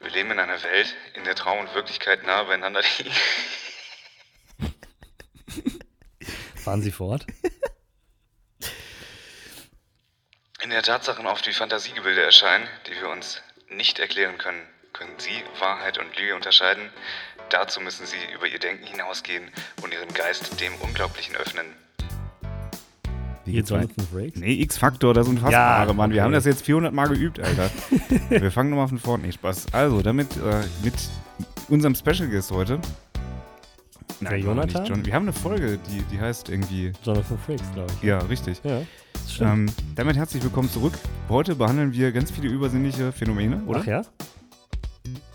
Wir leben in einer Welt, in der Traum und Wirklichkeit nah beieinander liegen. Fahren Sie fort. In der Tatsachen oft wie Fantasiegebilde erscheinen, die wir uns nicht erklären können, können Sie Wahrheit und Lüge unterscheiden. Dazu müssen Sie über Ihr Denken hinausgehen und Ihren Geist dem Unglaublichen öffnen. Weiter? Jonathan Frakes. Nee, X-Faktor, das Unfassbare, Ja, Mann. Wir okay. haben das jetzt 400 Mal geübt, Alter. Wir fangen nochmal von vorne. Nee, Spaß. Also, damit äh, mit unserem Special Guest heute. Der noch Jonathan? John. Wir haben eine Folge, die, die heißt irgendwie. Jonathan Frakes, glaube ich. Ja, richtig. Ja. Ähm, damit herzlich willkommen zurück. Heute behandeln wir ganz viele übersinnliche Phänomene, oder? Ach ja?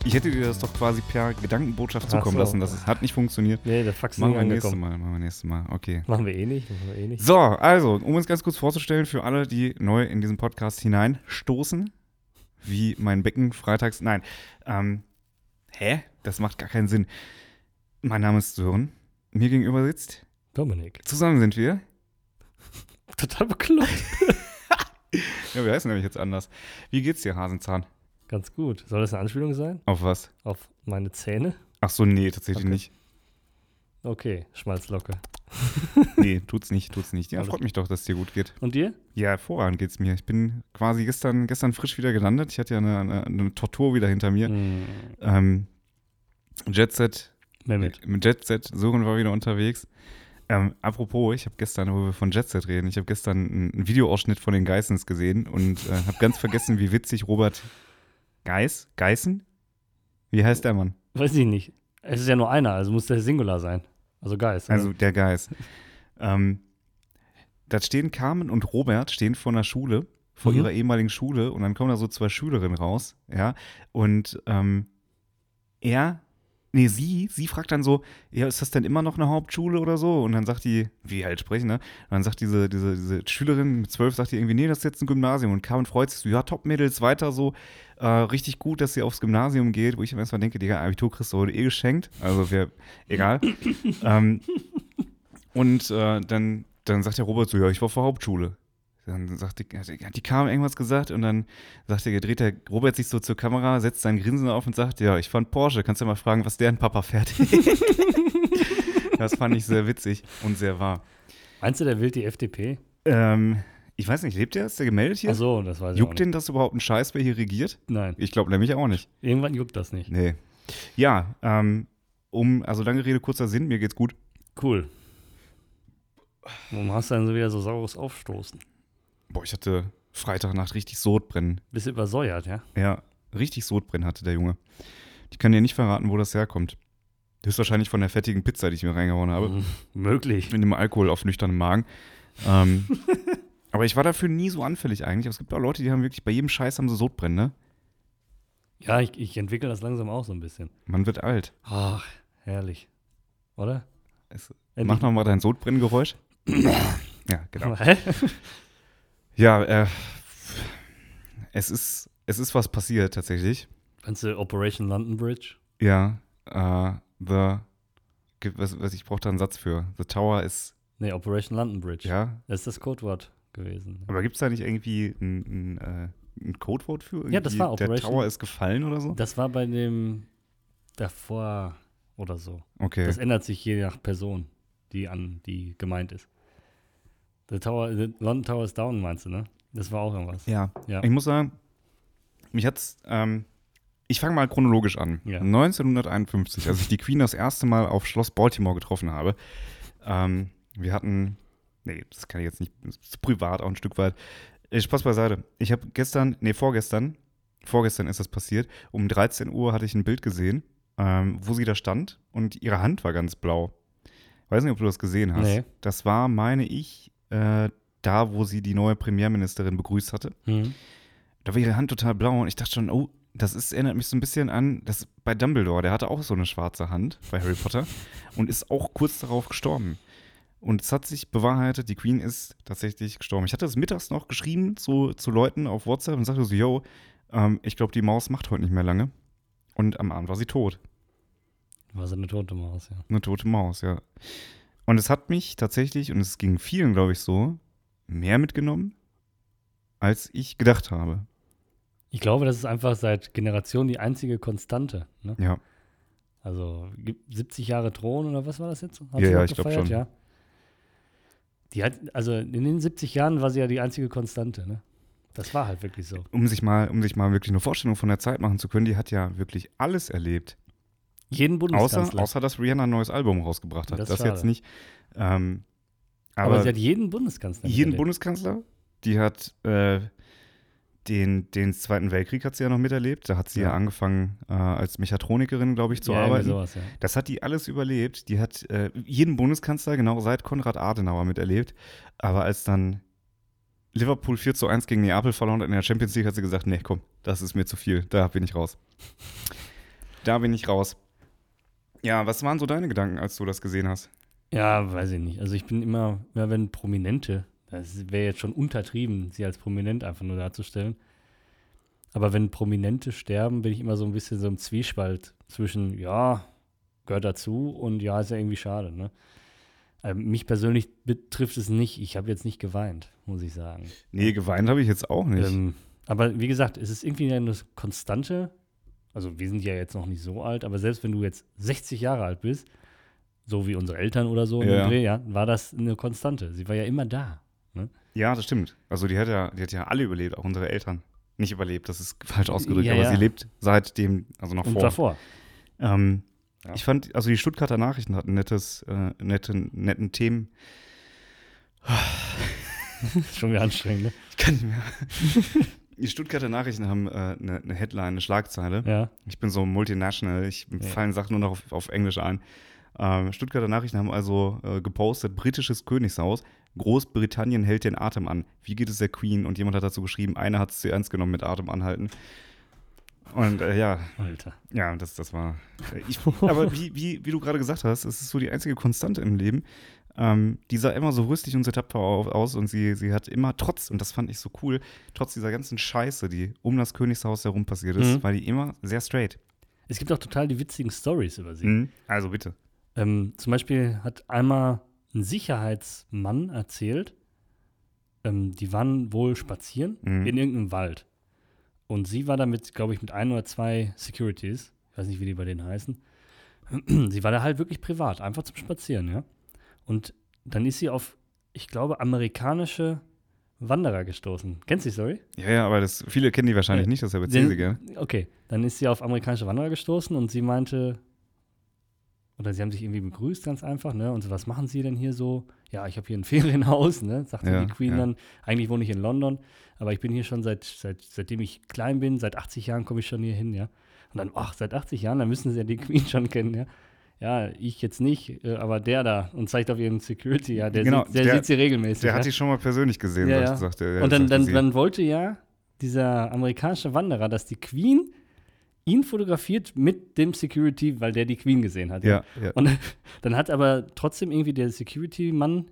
Ich hätte dir das doch quasi per Gedankenbotschaft zukommen so. lassen. Das ist, hat nicht funktioniert. Nee, der Fax ist Machen wir nächstes angekommen. Mal. Machen wir nächstes Mal. Okay. Machen wir eh nicht. Machen wir eh nicht. So, also, um uns ganz kurz vorzustellen, für alle, die neu in diesen Podcast hineinstoßen, wie mein Becken freitags. Nein. Ähm, hä? Das macht gar keinen Sinn. Mein Name ist Sören. Mir gegenüber sitzt. Dominik. Zusammen sind wir. Total bekloppt. Ja, wir heißen nämlich jetzt anders. Wie geht's dir, Hasenzahn? Ganz gut. Soll das eine Anspielung sein? Auf was? Auf meine Zähne? Ach so, nee, tatsächlich Okay. nicht. Okay, Schmalzlocke. Nee, tut's nicht, tut's nicht. Ja, freut mich doch, dass es dir gut geht. Und dir? Ja, hervorragend geht's mir. Ich bin quasi gestern, gestern frisch wieder gelandet. Ich hatte ja eine, eine, eine Tortur wieder hinter mir. Hm, Ähm, Jet Set Mehmet. Mit Jet Set, Sören war wieder unterwegs. Ähm, apropos, ich habe gestern, wo wir von Jet Set reden, ich habe gestern einen einen Videoausschnitt von den Geissens gesehen und äh, habe ganz vergessen, wie witzig Robert Geiss, Geissen? Wie heißt der Mann? Weiß ich nicht. Es ist ja nur einer, also muss der Singular sein. Also Geist. Also der Geiss. Ähm, da stehen Carmen und Robert stehen vor einer Schule, vor Mhm. ihrer ehemaligen Schule und dann kommen da so zwei Schülerinnen raus, ja, und ähm, er, nee, sie, sie fragt dann so, ja, ist das denn immer noch eine Hauptschule oder so? Und dann sagt die, wie halt sprechen, ne? Und dann sagt diese, diese, diese Schülerin mit zwölf, sagt die irgendwie, nee, das ist jetzt ein Gymnasium. Und Carmen freut sich so, ja, Top-Mädels, weiter so, äh, richtig gut, dass sie aufs Gymnasium geht, wo ich mir erstmal denke, Digga, Abitur kriegst du eh geschenkt. Also wäre egal. ähm, und äh, dann, dann sagt der Robert so, ja, ich war vor Hauptschule. Dann sagt die, hat die Carmen irgendwas gesagt und dann sagt der, dreht der Robert sich so zur Kamera, setzt sein Grinsen auf und sagt, ja, ich fand Porsche, kannst du mal fragen, was deren Papa fährt. das fand ich sehr witzig und sehr wahr. Meinst du, der will die FDP? Ähm, ich weiß nicht, lebt der? Ist der gemeldet hier? Ach so, das weiß ich Juckt den das überhaupt ein Scheiß, wer hier regiert? Nein, Ich glaube nämlich auch nicht. irgendwann juckt das nicht. Nee. Ja, ähm, um, also lange Rede, kurzer Sinn, mir geht's gut. Cool. Warum hast du dann so wieder so saures Aufstoßen? Boah, ich hatte Freitagnacht richtig Sodbrennen. Bist übersäuert, ja? Ja, richtig Sodbrennen hatte der Junge. Ich kann dir nicht verraten, wo das herkommt. Höchstwahrscheinlich von der fettigen Pizza, die ich mir reingehauen habe. Mhm. Möglich. Mit dem Alkohol auf nüchternem Magen. Ähm, aber ich war dafür nie so anfällig eigentlich. Aber es gibt auch Leute, die haben wirklich bei jedem Scheiß haben sie Sodbrennen, ne? Ja, ich, ich entwickle das langsam auch so ein bisschen. Man wird alt. Ach, herrlich. Oder? Es, Endlich- mach noch mal dein Sodbrenngeräusch. ja, genau. Ja, äh, es ist, es ist was passiert tatsächlich. Meinst du Operation London Bridge? Ja, äh, the, was, was ich brauche da einen Satz für. The Tower ist, Nee, Operation London Bridge. ja, Das ist das Codewort gewesen. aber gibt es da nicht irgendwie ein, ein, äh, ein Codewort für? Ja, das Irgendwie, war Der Operation- Tower ist gefallen oder so? Das war bei dem davor oder so. Okay. Das ändert sich je nach Person, die an die gemeint ist. The Tower, the London Tower is down, meinst du, ne? Das war auch irgendwas. Ja. Ja. Ich muss sagen, mich hat's, ähm, ich fange mal chronologisch an. Ja. 1951, als ich die Queen das erste Mal auf Schloss Baltimore getroffen habe. Ähm, wir hatten, nee, das kann ich jetzt nicht, das ist privat auch ein Stück weit. Äh, Spaß beiseite. Ich habe gestern, nee, vorgestern, vorgestern ist das passiert, um 13 Uhr hatte ich ein Bild gesehen, ähm, wo sie da stand und ihre Hand war ganz blau. Weiß nicht, ob du das gesehen hast. Nee. Das war, meine ich, äh, da, wo sie die neue Premierministerin begrüßt hatte. Mhm. Da war ihre Hand total blau und ich dachte schon, oh, das ist, erinnert mich so ein bisschen an, das bei Dumbledore, der hatte auch so eine schwarze Hand bei Harry Potter und ist auch kurz darauf gestorben. Und es hat sich bewahrheitet, die Queen ist tatsächlich gestorben. Ich hatte das mittags noch geschrieben zu, zu Leuten auf WhatsApp und sagte so, yo, ähm, ich glaube, die Maus macht heute nicht mehr lange. Und am Abend war sie tot. War so eine tote Maus, ja. Eine tote Maus, ja. Und es hat mich tatsächlich, und es ging vielen, glaube ich, so, mehr mitgenommen, als ich gedacht habe. Ich glaube, das ist einfach seit Generationen die einzige Konstante. Ne? Ja. Also gibt 70 Jahre Thron oder was war das jetzt? Hat Ja, ja, ich glaub gefeiert? schon. Ja. Die hat, also in den 70 Jahren war sie ja die einzige Konstante, ne? Das war halt wirklich so. Um sich mal, um sich mal wirklich eine Vorstellung von der Zeit machen zu können, die hat ja wirklich alles erlebt. Jeden Außer, Bundeskanzler. außer dass Rihanna ein neues Album rausgebracht hat. Das Das, jetzt nicht. Ähm, aber, aber sie hat jeden Bundeskanzler. jeden miterlebt. Bundeskanzler, die hat äh, den, den Zweiten Weltkrieg hat sie ja noch miterlebt. Da hat sie ja, Ja. angefangen äh, als Mechatronikerin, glaube ich, zu ja, arbeiten. Sowas, ja. Das hat die alles überlebt. Die hat äh, jeden Bundeskanzler genau seit Konrad Adenauer miterlebt. Aber als dann Liverpool 4 zu 1 gegen Neapel verloren hat in der Champions League, hat sie gesagt, nee, komm, das ist mir zu viel. Da bin ich raus. da bin ich raus. Ja, was waren so deine Gedanken, als du das gesehen hast? Ja, weiß ich nicht. Also ich bin immer, ja, wenn Prominente, das wäre jetzt schon untertrieben, sie als prominent einfach nur darzustellen. Aber wenn Prominente sterben, bin ich immer so ein bisschen so im Zwiespalt zwischen, ja, gehört dazu und ja, ist ja irgendwie schade, ne? Ähm, mich persönlich betrifft es nicht. Ich habe jetzt nicht geweint, muss ich sagen. Nee, geweint habe ich jetzt auch nicht. Ähm, aber wie gesagt, es ist irgendwie eine Konstante. Also wir sind ja jetzt noch nicht so alt, aber selbst wenn du jetzt 60 Jahre alt bist, so wie unsere Eltern oder so, Ja. Dreh, ja, war das eine Konstante. Sie war ja immer da. ja, das stimmt. Also die hat ja, die hat ja alle überlebt, auch unsere Eltern. Nicht überlebt, das ist falsch ausgedrückt, Ja, aber ja. sie lebt seitdem, also noch Und vor. davor. Ähm, Ja. Ich fand, also die Stuttgarter Nachrichten hatten nettes, äh, netten, netten Themen. Schon wieder anstrengend, ne? Ich kann nicht mehr. Die Stuttgarter Nachrichten haben äh, eine, eine Headline, eine Schlagzeile. Ja. Ich bin so multinational, ich Ja. fallen Sachen nur noch auf, auf Englisch ein. Ähm, Stuttgarter Nachrichten haben also äh, gepostet, britisches Königshaus, Großbritannien hält den Atem an. Wie geht es der Queen? Und jemand hat dazu geschrieben, einer hat es zu ernst genommen mit Atem anhalten. Und äh, ja, Alter. ja, das, das war. äh, Ich, aber wie, wie, wie du gerade gesagt hast, es ist so die einzige Konstante im Leben. Ähm, die sah immer so rüstig und so tapfer au- aus und sie, sie hat immer trotz, und das fand ich so cool, trotz dieser ganzen Scheiße, die um das Königshaus herum passiert ist, Mhm. war die immer sehr straight. Es gibt auch total die witzigen Stories über sie. Mhm. Also bitte. Ähm, zum Beispiel hat einmal ein Sicherheitsmann erzählt, ähm, die waren wohl spazieren Mhm. in irgendeinem Wald. Und sie war da mit, glaube ich, mit ein oder zwei Securities. Ich weiß nicht, wie die bei denen heißen. sie war da halt wirklich privat, einfach zum Spazieren, ja. Und dann ist sie auf, ich glaube, amerikanische Wanderer gestoßen. Kennst du die Story? Ja, ja, aber das, viele kennen die wahrscheinlich Ja. nicht, deshalb erzählen sie gerne. Okay, dann ist sie auf amerikanische Wanderer gestoßen und sie meinte, oder sie haben sich irgendwie begrüßt, ganz einfach, ne? Und so, was machen Sie denn hier so? Ja, ich habe hier ein Ferienhaus, ne? Sagte Ja, die Queen ja. dann. Eigentlich wohne ich in London, aber ich bin hier schon seit, seit seitdem ich klein bin, seit 80 Jahren komme ich schon hier hin, ja. Und dann, ach, seit 80 Jahren, dann müssen Sie ja die Queen schon kennen, ja. Ja, ich jetzt nicht, äh, aber der da und zeigt auf ihren Security, ja, der, Genau, sieht, der, der- sieht sie regelmäßig. Der ja? hat die schon mal persönlich gesehen, Ja, sagt- ja. sagt er. Und dann, dann, sie. dann wollte ja dieser amerikanische Wanderer, dass die Queen ihn fotografiert mit dem Security, weil der die Queen gesehen hat. ja, ja. Und dann hat aber trotzdem irgendwie der Security-Mann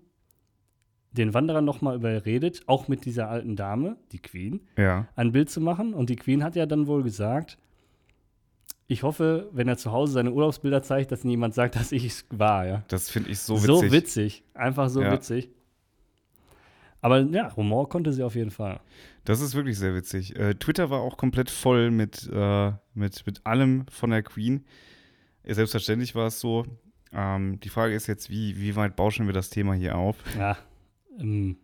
den Wanderer nochmal überredet, auch mit dieser alten Dame, die Queen, ja. ein Bild zu machen. Und die Queen hat ja dann wohl gesagt, ich hoffe, wenn er zu Hause seine Urlaubsbilder zeigt, dass niemand sagt, dass ich es war, ja. Das finde ich so So witzig. witzig. Einfach so Ja. witzig. Aber ja, Humor konnte sie auf jeden Fall. Das ist wirklich sehr witzig. Äh, Twitter war auch komplett voll mit, äh, mit, mit allem von der Queen. Selbstverständlich war es so. Ähm, die Frage ist jetzt, wie, wie weit bauschen wir das Thema hier auf? Ja, ähm,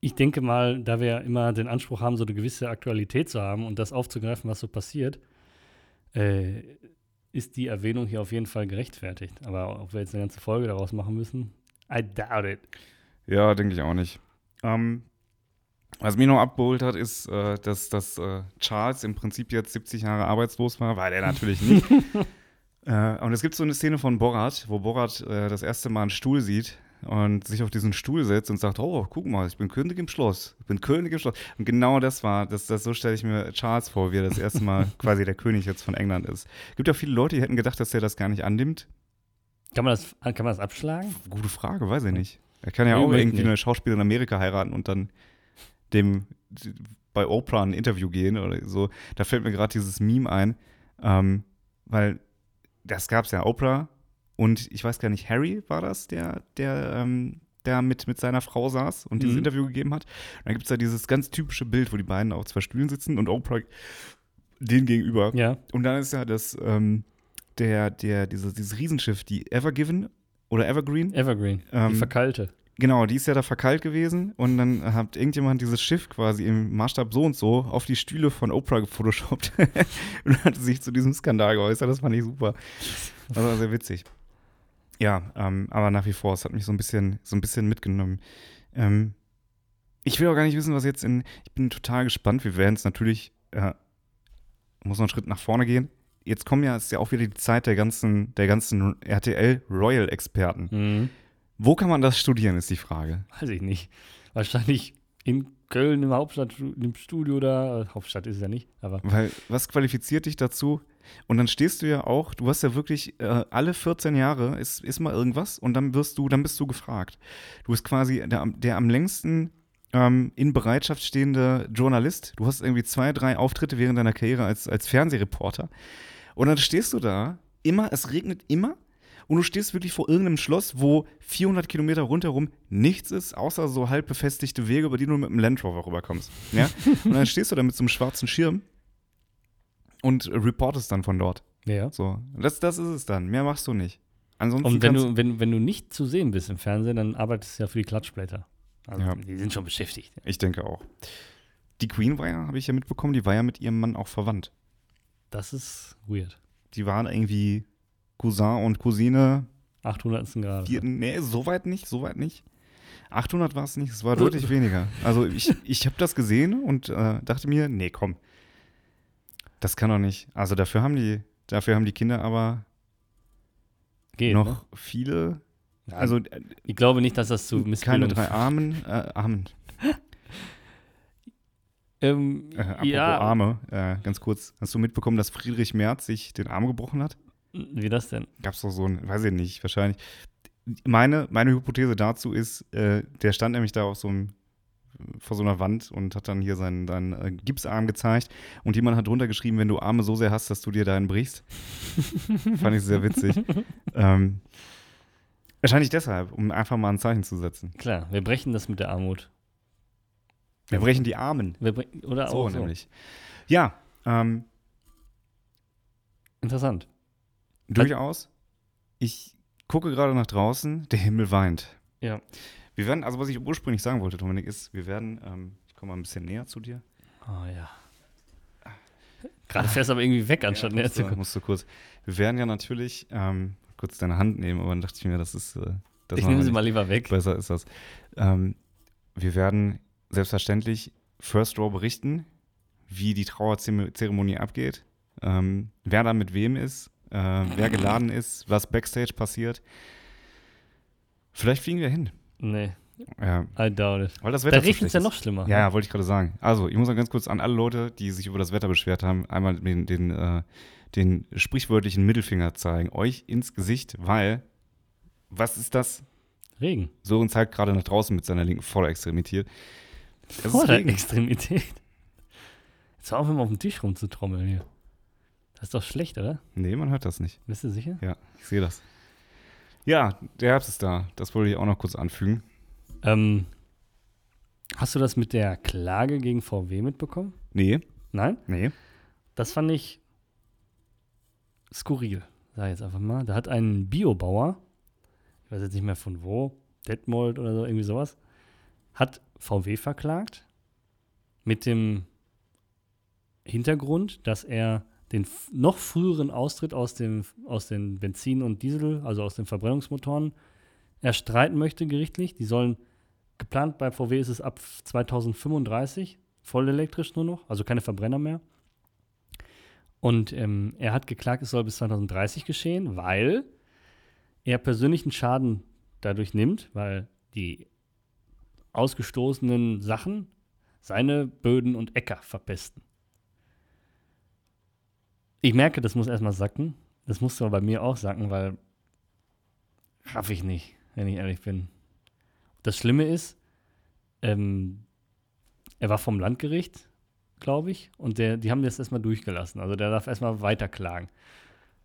ich denke mal, da wir immer den Anspruch haben, so eine gewisse Aktualität zu haben und das aufzugreifen, was so passiert, äh, ist die Erwähnung hier auf jeden Fall gerechtfertigt. Aber ob wir jetzt eine ganze Folge daraus machen müssen, I doubt it. Ja, denke ich auch nicht. Ähm, was mich noch abgeholt hat, ist, äh, dass, dass äh, Charles im Prinzip jetzt 70 Jahre arbeitslos war, war er natürlich nicht. äh, und es gibt so eine Szene von Borat, wo Borat äh, das erste Mal einen Stuhl sieht und sich auf diesen Stuhl setzt und sagt, oh, guck mal, ich bin König im Schloss. Ich bin König im Schloss. Und genau das war, das, das so stelle ich mir Charles vor, wie er das erste Mal quasi der König jetzt von England ist. Es gibt ja viele Leute, die hätten gedacht, dass er das gar nicht annimmt. Kann man das, kann man das abschlagen? Gute Frage, weiß ich nicht. Er kann ja Nee, auch irgendwie nicht. eine Schauspielerin in Amerika heiraten und dann dem bei Oprah ein Interview gehen oder so. Da fällt mir gerade dieses Meme ein, ähm, weil das gab es ja Oprah und ich weiß gar nicht, Harry war das, der, der, ähm, der mit, mit seiner Frau saß und dieses Mhm. Interview gegeben hat. Und dann gibt es da dieses ganz typische Bild, wo die beiden auf zwei Stühlen sitzen und Oprah den gegenüber. Ja, Und dann ist ja das, ähm, der, der, dieses, dieses Riesenschiff, die Evergiven oder Evergreen, Evergreen, die Ähm, verkalte. Genau, die ist ja da verkeilt gewesen und dann hat irgendjemand dieses Schiff quasi im Maßstab so und so auf die Stühle von Oprah gefotoshoppt und hat sich zu diesem Skandal geäußert. Das fand ich super. Das war sehr witzig. Ja, ähm, aber nach wie vor, es hat mich so ein bisschen, so ein bisschen mitgenommen. Ähm, ich will auch gar nicht wissen, was jetzt in. Ich bin total gespannt. Wir werden es natürlich, äh, muss noch einen Schritt nach vorne gehen. Jetzt kommen ja, ist ja auch wieder die Zeit der ganzen, der ganzen RTL Royal-Experten. Mhm. Wo kann man das studieren, ist die Frage. Weiß ich nicht. Wahrscheinlich in Köln im Hauptstadt, im Studio da. Hauptstadt ist es ja nicht, aber Weil, was qualifiziert dich dazu? Und dann stehst du ja auch, du hast ja wirklich äh, alle 14 Jahre ist, ist mal irgendwas und dann wirst du, dann bist du gefragt. Du bist quasi der, am- der am längsten ähm, in Bereitschaft stehende Journalist. Du hast irgendwie zwei, drei Auftritte während deiner Karriere als, als Fernsehreporter. Und dann stehst du da, immer, es regnet immer. Und du stehst wirklich vor irgendeinem Schloss, wo 400 Kilometer rundherum nichts ist, außer so halb befestigte Wege, über die du mit dem Land Rover rüberkommst. Ja? Und dann stehst du da mit so einem schwarzen Schirm und reportest dann von dort. ja. So, das, das ist es dann. Mehr machst du nicht. Ansonsten Und wenn du, wenn, wenn du nicht zu sehen bist im Fernsehen, dann arbeitest du ja für die Klatschblätter. Also Ja. die sind schon beschäftigt. Ich denke auch. Die Queen war ja, habe ich ja mitbekommen, die war ja mit ihrem Mann auch verwandt. Das ist weird. Die waren irgendwie Cousin und Cousine. 800. Grad. Vierten, nee, so weit nicht, so weit nicht. 800 war es nicht, es war deutlich weniger. Also ich, ich habe das gesehen und äh, dachte mir, nee, komm. Das kann doch nicht. Also dafür haben die, dafür haben die Kinder aber Geht, noch ne? viele, Ja, also ich glaube nicht, dass das zu keine Missbildungen drei Armen, äh, Armen, Ähm, Äh, apropos ja, Arme, äh, ganz kurz. Hast du mitbekommen, dass Friedrich Merz sich den Arm gebrochen hat? wie das denn? Gab es doch so ein, weiß ich nicht, wahrscheinlich. Meine, meine Hypothese dazu ist, äh, der stand nämlich da auf so einem, vor so einer Wand und hat dann hier seinen, seinen äh, Gipsarm gezeigt und jemand hat drunter geschrieben, wenn du Arme so sehr hast, dass du dir deinen brichst. Fand ich sehr witzig. ähm, wahrscheinlich deshalb, um einfach mal ein Zeichen zu setzen. Klar, wir brechen das mit der Armut. Wir brechen die Armen. Bre oder So auch so. nämlich. Ja, ähm, Interessant. Durchaus. Ich gucke gerade nach draußen, der Himmel weint. Ja. Wir werden, also was ich ursprünglich sagen wollte, Dominik, ist, wir werden, ähm, ich komme mal ein bisschen näher zu dir. Oh ja. Gerade fährst du aber irgendwie weg, anstatt näher musst, zu kommen. musst du kurz. Wir werden ja natürlich ähm, kurz deine Hand nehmen, aber dann dachte ich mir, das ist. Äh, das Ich nehme sie mal lieber weg. Besser ist das. Ähm, wir werden selbstverständlich First Row berichten, wie die Trauerzeremonie abgeht, ähm, wer da mit wem ist, äh, wer geladen ist, was Backstage passiert. Vielleicht fliegen wir hin. Nee, Ja, I doubt it. weil das Da Wetter zu regnet es ja noch schlimmer. Ja, ja, wollte ich gerade sagen. Also, ich muss mal ganz kurz an alle Leute, die sich über das Wetter beschwert haben, einmal den, den, äh, den sprichwörtlichen Mittelfinger zeigen. Euch ins Gesicht, weil, was ist das? Regen. So uns halt gerade nach draußen mit seiner linken Vorderextremität. Es ist Vor der Regen. Extremität. Jetzt hör auf, immer auf dem Tisch rumzutrommeln hier. Das ist doch schlecht, oder? Nee, man hört das nicht. Bist du sicher? Ja, ich sehe das. Ja, der Herbst ist da. Das wollte ich auch noch kurz anfügen. Ähm, hast du das mit der Klage gegen VW mitbekommen? Nee, Nein? nee. Das fand ich skurril, sag ich jetzt einfach mal. Da hat ein Biobauer, ich weiß jetzt nicht mehr von wo, Detmold oder so, irgendwie sowas, hat VW verklagt mit dem Hintergrund, dass er den noch früheren Austritt aus, dem, aus den Benzin- und Diesel, also aus den Verbrennungsmotoren, erstreiten möchte gerichtlich. Die sollen, geplant bei VW ist es ab 2035, voll elektrisch nur noch, also keine Verbrenner mehr. Und ähm, er hat geklagt, es soll bis 2030 geschehen, weil er persönlichen Schaden dadurch nimmt, weil die ausgestoßenen Sachen seine Böden und Äcker verpesten. Ich merke, das muss erstmal sacken. Das muss aber bei mir auch sacken, weil raff ich nicht, wenn ich ehrlich bin. Das Schlimme ist, ähm, er war vom Landgericht, glaube ich, und der, die haben das erstmal durchgelassen. Also der darf erstmal weiterklagen.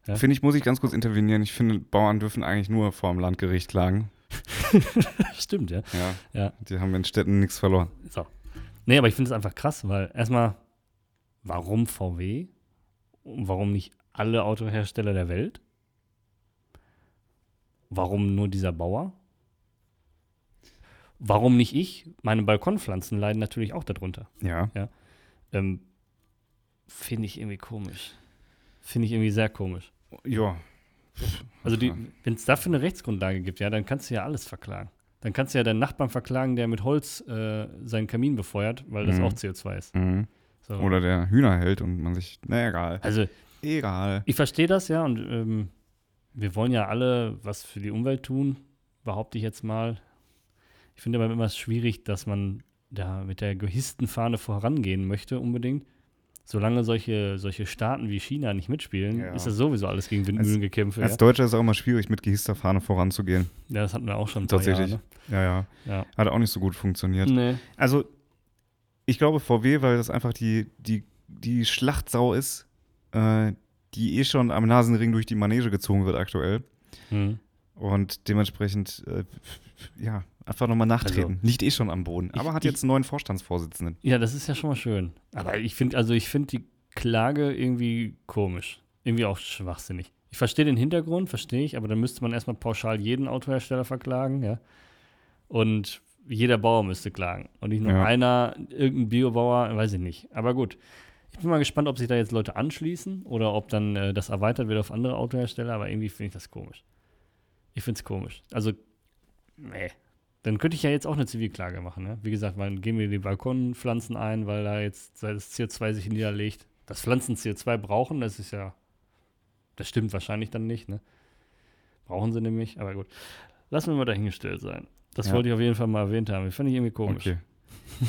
Ja. Finde ich, muss ich ganz kurz intervenieren. Ich finde, Bauern dürfen eigentlich nur vor dem Landgericht klagen. Stimmt, ja. Ja, Ja. die haben in Städten nichts verloren. So. Nee, aber ich finde es einfach krass, weil erstmal, warum VW? Warum nicht alle Autohersteller der Welt? Warum nur dieser Bauer? Warum nicht ich? Meine Balkonpflanzen leiden natürlich auch darunter. Ja. Ähm, finde ich irgendwie komisch. Finde ich irgendwie sehr komisch. Ja. Also wenn es dafür eine Rechtsgrundlage gibt, ja, dann kannst du ja alles verklagen. Dann kannst du ja deinen Nachbarn verklagen, der mit Holz äh, seinen Kamin befeuert, weil das Mhm. auch CO2 ist. Mhm. So. Oder der Hühner hält und man sich, na egal. Also Egal. ich verstehe das ja und ähm, wir wollen ja alle was für die Umwelt tun, behaupte ich jetzt mal. Ich finde aber immer schwierig, dass man da mit der gehissten Fahne vorangehen möchte unbedingt. Solange solche, solche Staaten wie China nicht mitspielen, Ja. ist das sowieso alles gegen Windmühlen gekämpft. Als Ja. Deutscher ist es auch immer schwierig, mit gehisster Fahne voranzugehen. ja, das hatten wir auch schon Tatsächlich. Jahre. Ja, ja. Ne? Hat auch nicht so gut funktioniert. Ja. Nee. Also, ich glaube VW, weil das einfach die, die, die Schlachtsau ist, äh, die eh schon am Nasenring durch die Manege gezogen wird aktuell. Hm. Und dementsprechend, äh, ja, einfach nochmal nachtreten. Liegt eh schon am Boden. Ich- Aber hat ich- jetzt einen neuen Vorstandsvorsitzenden. Ja, das ist ja schon mal schön. Aber ich finde, also ich finde die Klage irgendwie komisch. Irgendwie auch schwachsinnig. Ich verstehe den Hintergrund, verstehe ich, aber dann müsste man erstmal pauschal jeden Autohersteller verklagen, ja. Und jeder Bauer müsste klagen. Und nicht nur Ja. einer, irgendein Biobauer, weiß ich nicht. Aber gut. Ich bin mal gespannt, ob sich da jetzt Leute anschließen oder ob dann äh, das erweitert wird auf andere Autohersteller, aber irgendwie finde ich das komisch. Ich finde es komisch. Also, nee. Dann könnte ich ja jetzt auch eine Zivilklage machen. Ne? Wie gesagt, man gehen wir die Balkonpflanzen ein, weil da jetzt das CO2 sich niederlegt. Dass Pflanzen CO2 brauchen, das ist ja, das stimmt wahrscheinlich dann nicht. Ne? Brauchen sie nämlich, aber gut. Lassen wir mal dahingestellt sein. Das Ja. wollte ich auf jeden Fall mal erwähnt haben. Ich fand ich irgendwie komisch. Okay.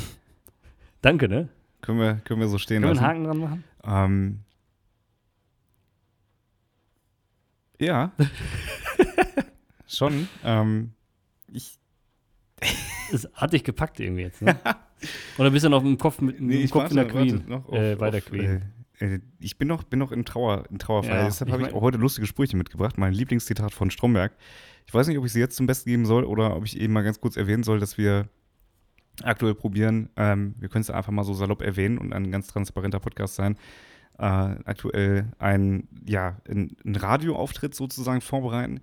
Danke, ne? Können wir, können wir so stehen Können wir lassen. einen Haken dran machen? Ähm, ja. Schon. Ähm, ich, Es hat dich gepackt irgendwie jetzt, ne? Oder bist du noch im Kopf mit nee, im Kopf warte, in der Queen? noch auf, äh, bei der Queen. Äh, äh, ich bin noch, bin noch in Trauer, in Trauerfeier. Ja, Deshalb habe ich auch heute lustige Sprüche mitgebracht. Mein Lieblingszitat von Stromberg. Ich weiß nicht, ob ich sie jetzt zum Besten geben soll oder ob ich eben mal ganz kurz erwähnen soll, dass wir aktuell probieren, ähm, wir können es einfach mal so salopp erwähnen und ein ganz transparenter Podcast sein, äh, aktuell ein, ja, ein, ein Radioauftritt sozusagen vorbereiten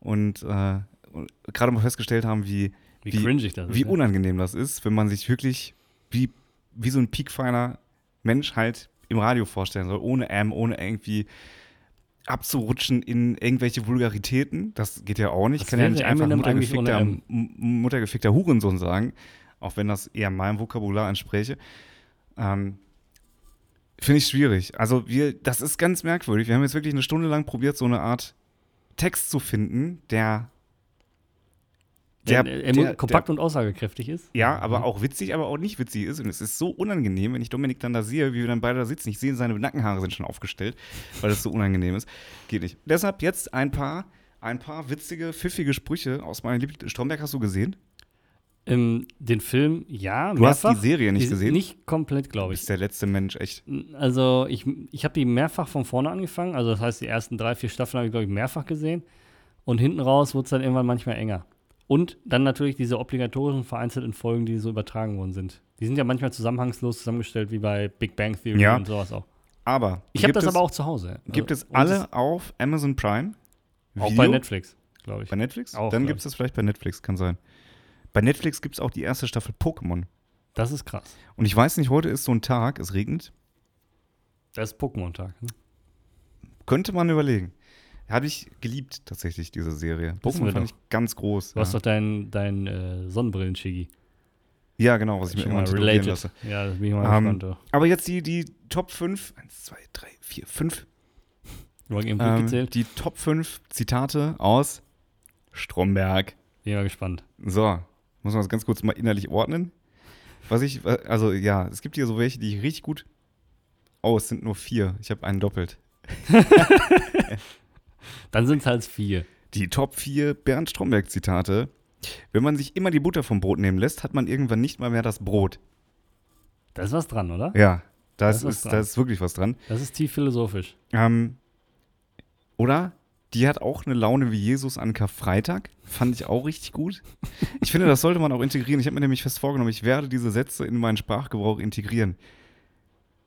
und, äh, und gerade mal festgestellt haben, wie, Wie, wie- das wie ist, ne? unangenehm das ist, wenn man sich wirklich wie, wie so ein piekfeiner Mensch halt im Radio vorstellen soll, ohne M, ohne irgendwie abzurutschen in irgendwelche Vulgaritäten. Das geht ja auch nicht. Was kann ja nicht einfach muttergefickter, muttergefickter Hurensohn sagen, auch wenn das eher meinem Vokabular entspräche. Ähm, Finde ich schwierig. Also wir, das ist ganz merkwürdig. Wir haben jetzt wirklich eine Stunde lang probiert, so eine Art Text zu finden, der Der, der- der, der- kompakt und aussagekräftig ist. ja, aber auch witzig, aber auch nicht witzig ist. Und es ist so unangenehm, wenn ich Dominik dann da sehe, wie wir dann beide da sitzen. Ich sehe, seine Nackenhaare sind schon aufgestellt, weil das so unangenehm ist. Geht nicht. Deshalb jetzt ein paar, ein paar witzige, pfiffige Sprüche aus meinem Lieblings. Stromberg hast du gesehen? Ähm, den Film, ja, Du hast mehrfach. die Serie nicht Die- gesehen? Nicht komplett, glaube ich. bist der letzte Mensch, echt. Also ich, ich habe die mehrfach von vorne angefangen. Also das heißt, die ersten drei, vier Staffeln habe ich, glaube ich, mehrfach gesehen. Und hinten raus wurde es dann irgendwann manchmal enger. Und dann natürlich diese obligatorischen vereinzelten Folgen, die so übertragen worden sind. Die sind ja manchmal zusammenhangslos zusammengestellt, wie bei Big Bang Theory Ja. und sowas auch. Aber. Ich habe gibt das es, aber auch zu Hause. Gibt Also, es und alle auf Amazon Prime? das- Auch Video? bei Netflix, glaube ich. Bei Netflix? Auch, Dann gibt es das vielleicht bei Netflix, kann sein. Bei Netflix gibt es auch die erste Staffel Pokémon. Das ist krass. Und ich weiß nicht, heute ist so ein Tag, es regnet. Das ist Pokémon-Tag. Ne? Könnte man überlegen. Habe ich geliebt, tatsächlich, diese Serie. Pokémon wir fand ich ganz groß. Du hast ja. doch dein, dein äh, Sonnenbrillen-Chigi. ja, genau, was ich mir Schon immer related. lasse. Ja, das bin ich mal Ähm, gespannt. Aber jetzt die, die Top 5, 1, 2, 3, 4, 5. Du hast eben Ähm, gezählt. die Top 5 Zitate aus Stromberg. Bin mal gespannt. So, muss man das ganz kurz mal innerlich ordnen. Was ich, also ja, es gibt hier so welche, die ich richtig gut. Oh, es sind nur vier. Ich habe einen doppelt. Dann sind es halt vier. Die Top 4 Bernd Stromberg-Zitate. Wenn man sich immer die Butter vom Brot nehmen lässt, hat man irgendwann nicht mal mehr das Brot. Da ist was dran, oder? Ja, Da das ist ist, da ist wirklich was dran. Das ist tief philosophisch. Ähm, oder Die hat auch eine Laune wie Jesus an Karfreitag. Fand ich auch richtig gut. Ich finde, das sollte man auch integrieren. Ich habe mir nämlich fest vorgenommen, ich werde diese Sätze in meinen Sprachgebrauch integrieren.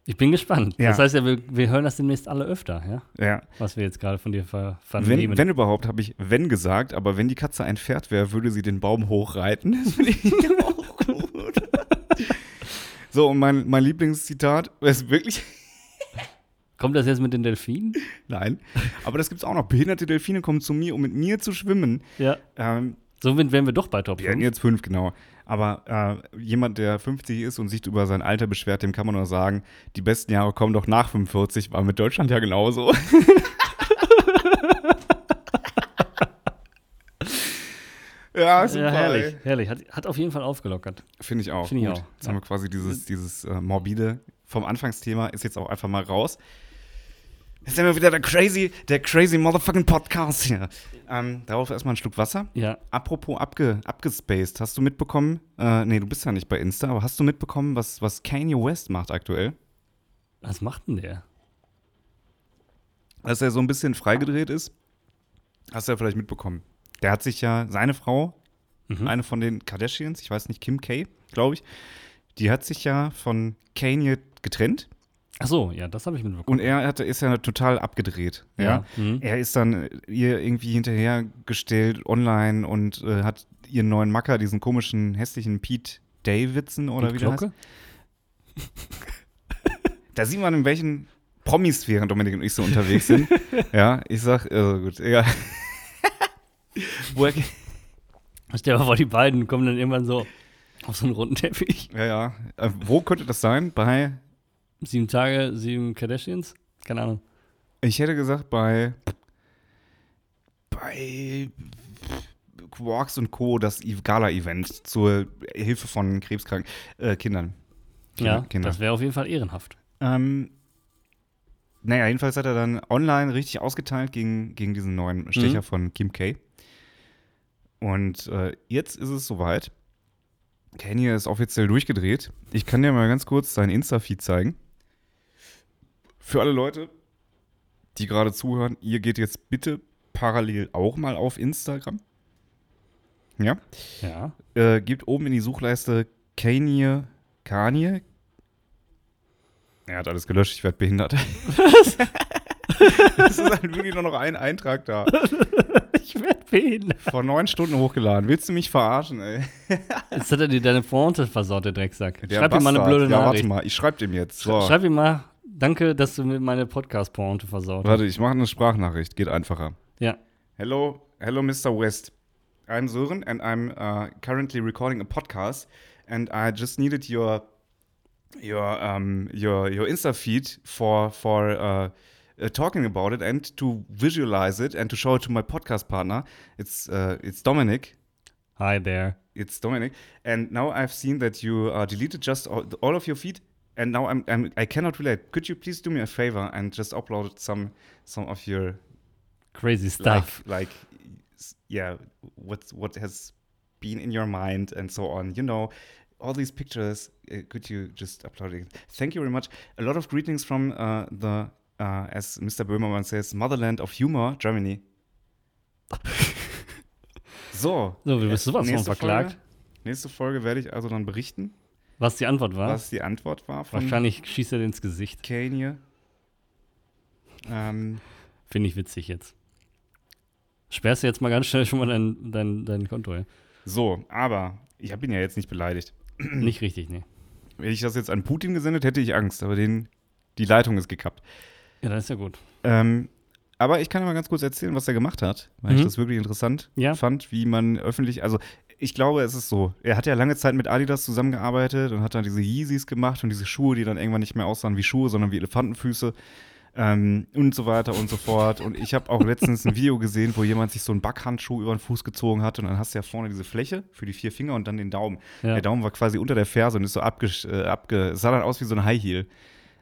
Ich bin gespannt. Ja. Das heißt ja, wir, wir hören das demnächst alle öfter, ja? Ja. Was wir jetzt gerade von dir ver vernehmen. Wenn, wenn überhaupt, habe ich wenn gesagt, aber wenn die Katze ein Pferd wäre, würde sie den Baum hochreiten. Das finde ich auch gut. So, und mein, mein Lieblingszitat ist wirklich. Kommt das jetzt mit den Delfinen? Nein. Aber das gibt es auch noch. Behinderte Delfine kommen zu mir, um mit mir zu schwimmen. Ja. Ähm, So wären wir doch bei Top wir hatten 5. jetzt fünf, genau. Aber äh, jemand, der 50 ist und sich über sein Alter beschwert, dem kann man nur sagen, die besten Jahre kommen doch nach 45, war mit Deutschland ja genauso. ja, super. Ja, herrlich, ey. herrlich. Hat, hat auf jeden Fall aufgelockert. Finde ich auch. Finde ich Gut. auch, Jetzt ja. haben wir quasi dieses, dieses äh, morbide vom Anfangsthema ist jetzt auch einfach mal raus. Jetzt sind wir wieder der crazy, der crazy motherfucking Podcast hier. Ähm, darauf erstmal ein Schluck Wasser. Ja. Apropos abge, abgespaced, hast du mitbekommen, äh, nee, du bist ja nicht bei Insta, aber hast du mitbekommen, was, was Kanye West macht aktuell? Was macht denn der? Dass er so ein bisschen freigedreht ist? Hast du ja vielleicht mitbekommen. Der hat sich ja, seine Frau, Mhm. eine von den Kardashians, ich weiß nicht, Kim K, glaube ich, die hat sich ja von Kanye getrennt Ach so, ja, das habe ich mitbekommen. und er hatte, ist ja total abgedreht. Ja. Mhm. Er ist dann ihr irgendwie hinterhergestellt online und äh, hat ihren neuen Macker, diesen komischen, hässlichen Pete Davidson oder Und wie der heißt. Glocke? Da sieht man, in welchen Promisphären Dominik und ich so unterwegs sind. ja, ich sag, also gut, egal. Woher, Stell dir mal vor, die beiden kommen dann irgendwann so auf so einen runden Teppich. ja, ja. Äh, wo könnte das sein? Bei, Sieben Tage, sieben Kardashians? Keine Ahnung. ich hätte gesagt, bei, bei Quarks und Co., das E- Gala-Event zur Hilfe von krebskranken äh, Kindern. Ja, Kinder. das wäre auf jeden Fall ehrenhaft. Ähm, naja, jedenfalls hat er dann online richtig ausgeteilt gegen, gegen diesen neuen Stecher Mhm. von Kim K. Und äh, jetzt ist es soweit. Kanye ist offiziell durchgedreht. Ich kann dir mal ganz kurz seinen Insta-Feed zeigen. Für alle Leute, die gerade zuhören, ihr geht jetzt bitte parallel auch mal auf Instagram. Ja. Ja. Äh, gebt oben in die Suchleiste Kanye, Kanye. Er hat alles gelöscht, ich werde behindert. Was? es ist halt wirklich nur noch ein Eintrag da. Ich werde behindert. Vor neun Stunden hochgeladen. Willst du mich verarschen, ey? Jetzt hat er dir deine Pointe versaut, der Drecksack. Der Schreib ihm mal eine Bastard. blöde Ja, warte Nachricht. mal, ich schreib dem jetzt. So. Schreib ihm mal, danke, dass du mir meine Podcast-Pointe versaut hast. Warte, ich mache eine Sprachnachricht, geht einfacher. Ja. Hello, hello, Mr. West. I'm Sören and I'm uh, currently recording a podcast, and I just needed your your um your your Insta feed for for uh, uh, talking about it and to visualize it and to show it to my podcast partner. It's uh, it's Dominic. Hi there. It's Dominic. And now I've seen that you uh, deleted just all, all of your feed, and now I'm, I'm I cannot relate. Could you please do me a favor and just upload some some of your Crazy stuff. like like yeah what what has been in your mind and so on you know all these pictures uh, could you just upload it thank you very much a lot of greetings from uh, the uh, as mr böhmermann says motherland of humor germany so So, du bist sowas von nächste verklagt. Folge, nächste Folge werde ich also dann berichten Was die Antwort war? was die antwort war Wahrscheinlich schießt er dir ins Gesicht. Kanye ähm, Finde ich witzig jetzt. Sperrst du jetzt mal ganz schnell schon mal dein, dein, dein Konto, ja? so aber ich habe ihn ja jetzt nicht beleidigt Nicht richtig, nee. Hätte ich das jetzt an Putin gesendet, hätte ich Angst, aber den, die Leitung ist gekappt. Ja, das ist ja gut. Ähm, aber ich kann ja mal ganz kurz erzählen, was er gemacht hat, weil ich Mhm. das wirklich interessant Ja. fand, wie man öffentlich, also ich glaube, es ist so, er hat ja lange Zeit mit Adidas zusammengearbeitet und hat dann diese Yeezys gemacht und diese Schuhe, die dann irgendwann nicht mehr aussahen wie Schuhe, sondern wie Elefantenfüße ähm, und so weiter und so fort. Und ich habe auch letztens ein Video gesehen, wo jemand sich so einen Backhandschuh über den Fuß gezogen hat und dann hast du ja vorne diese Fläche für die vier Finger und dann den Daumen. Ja. Der Daumen war quasi unter der Ferse und ist so abgesch äh, abge es sah dann aus wie so ein High Heel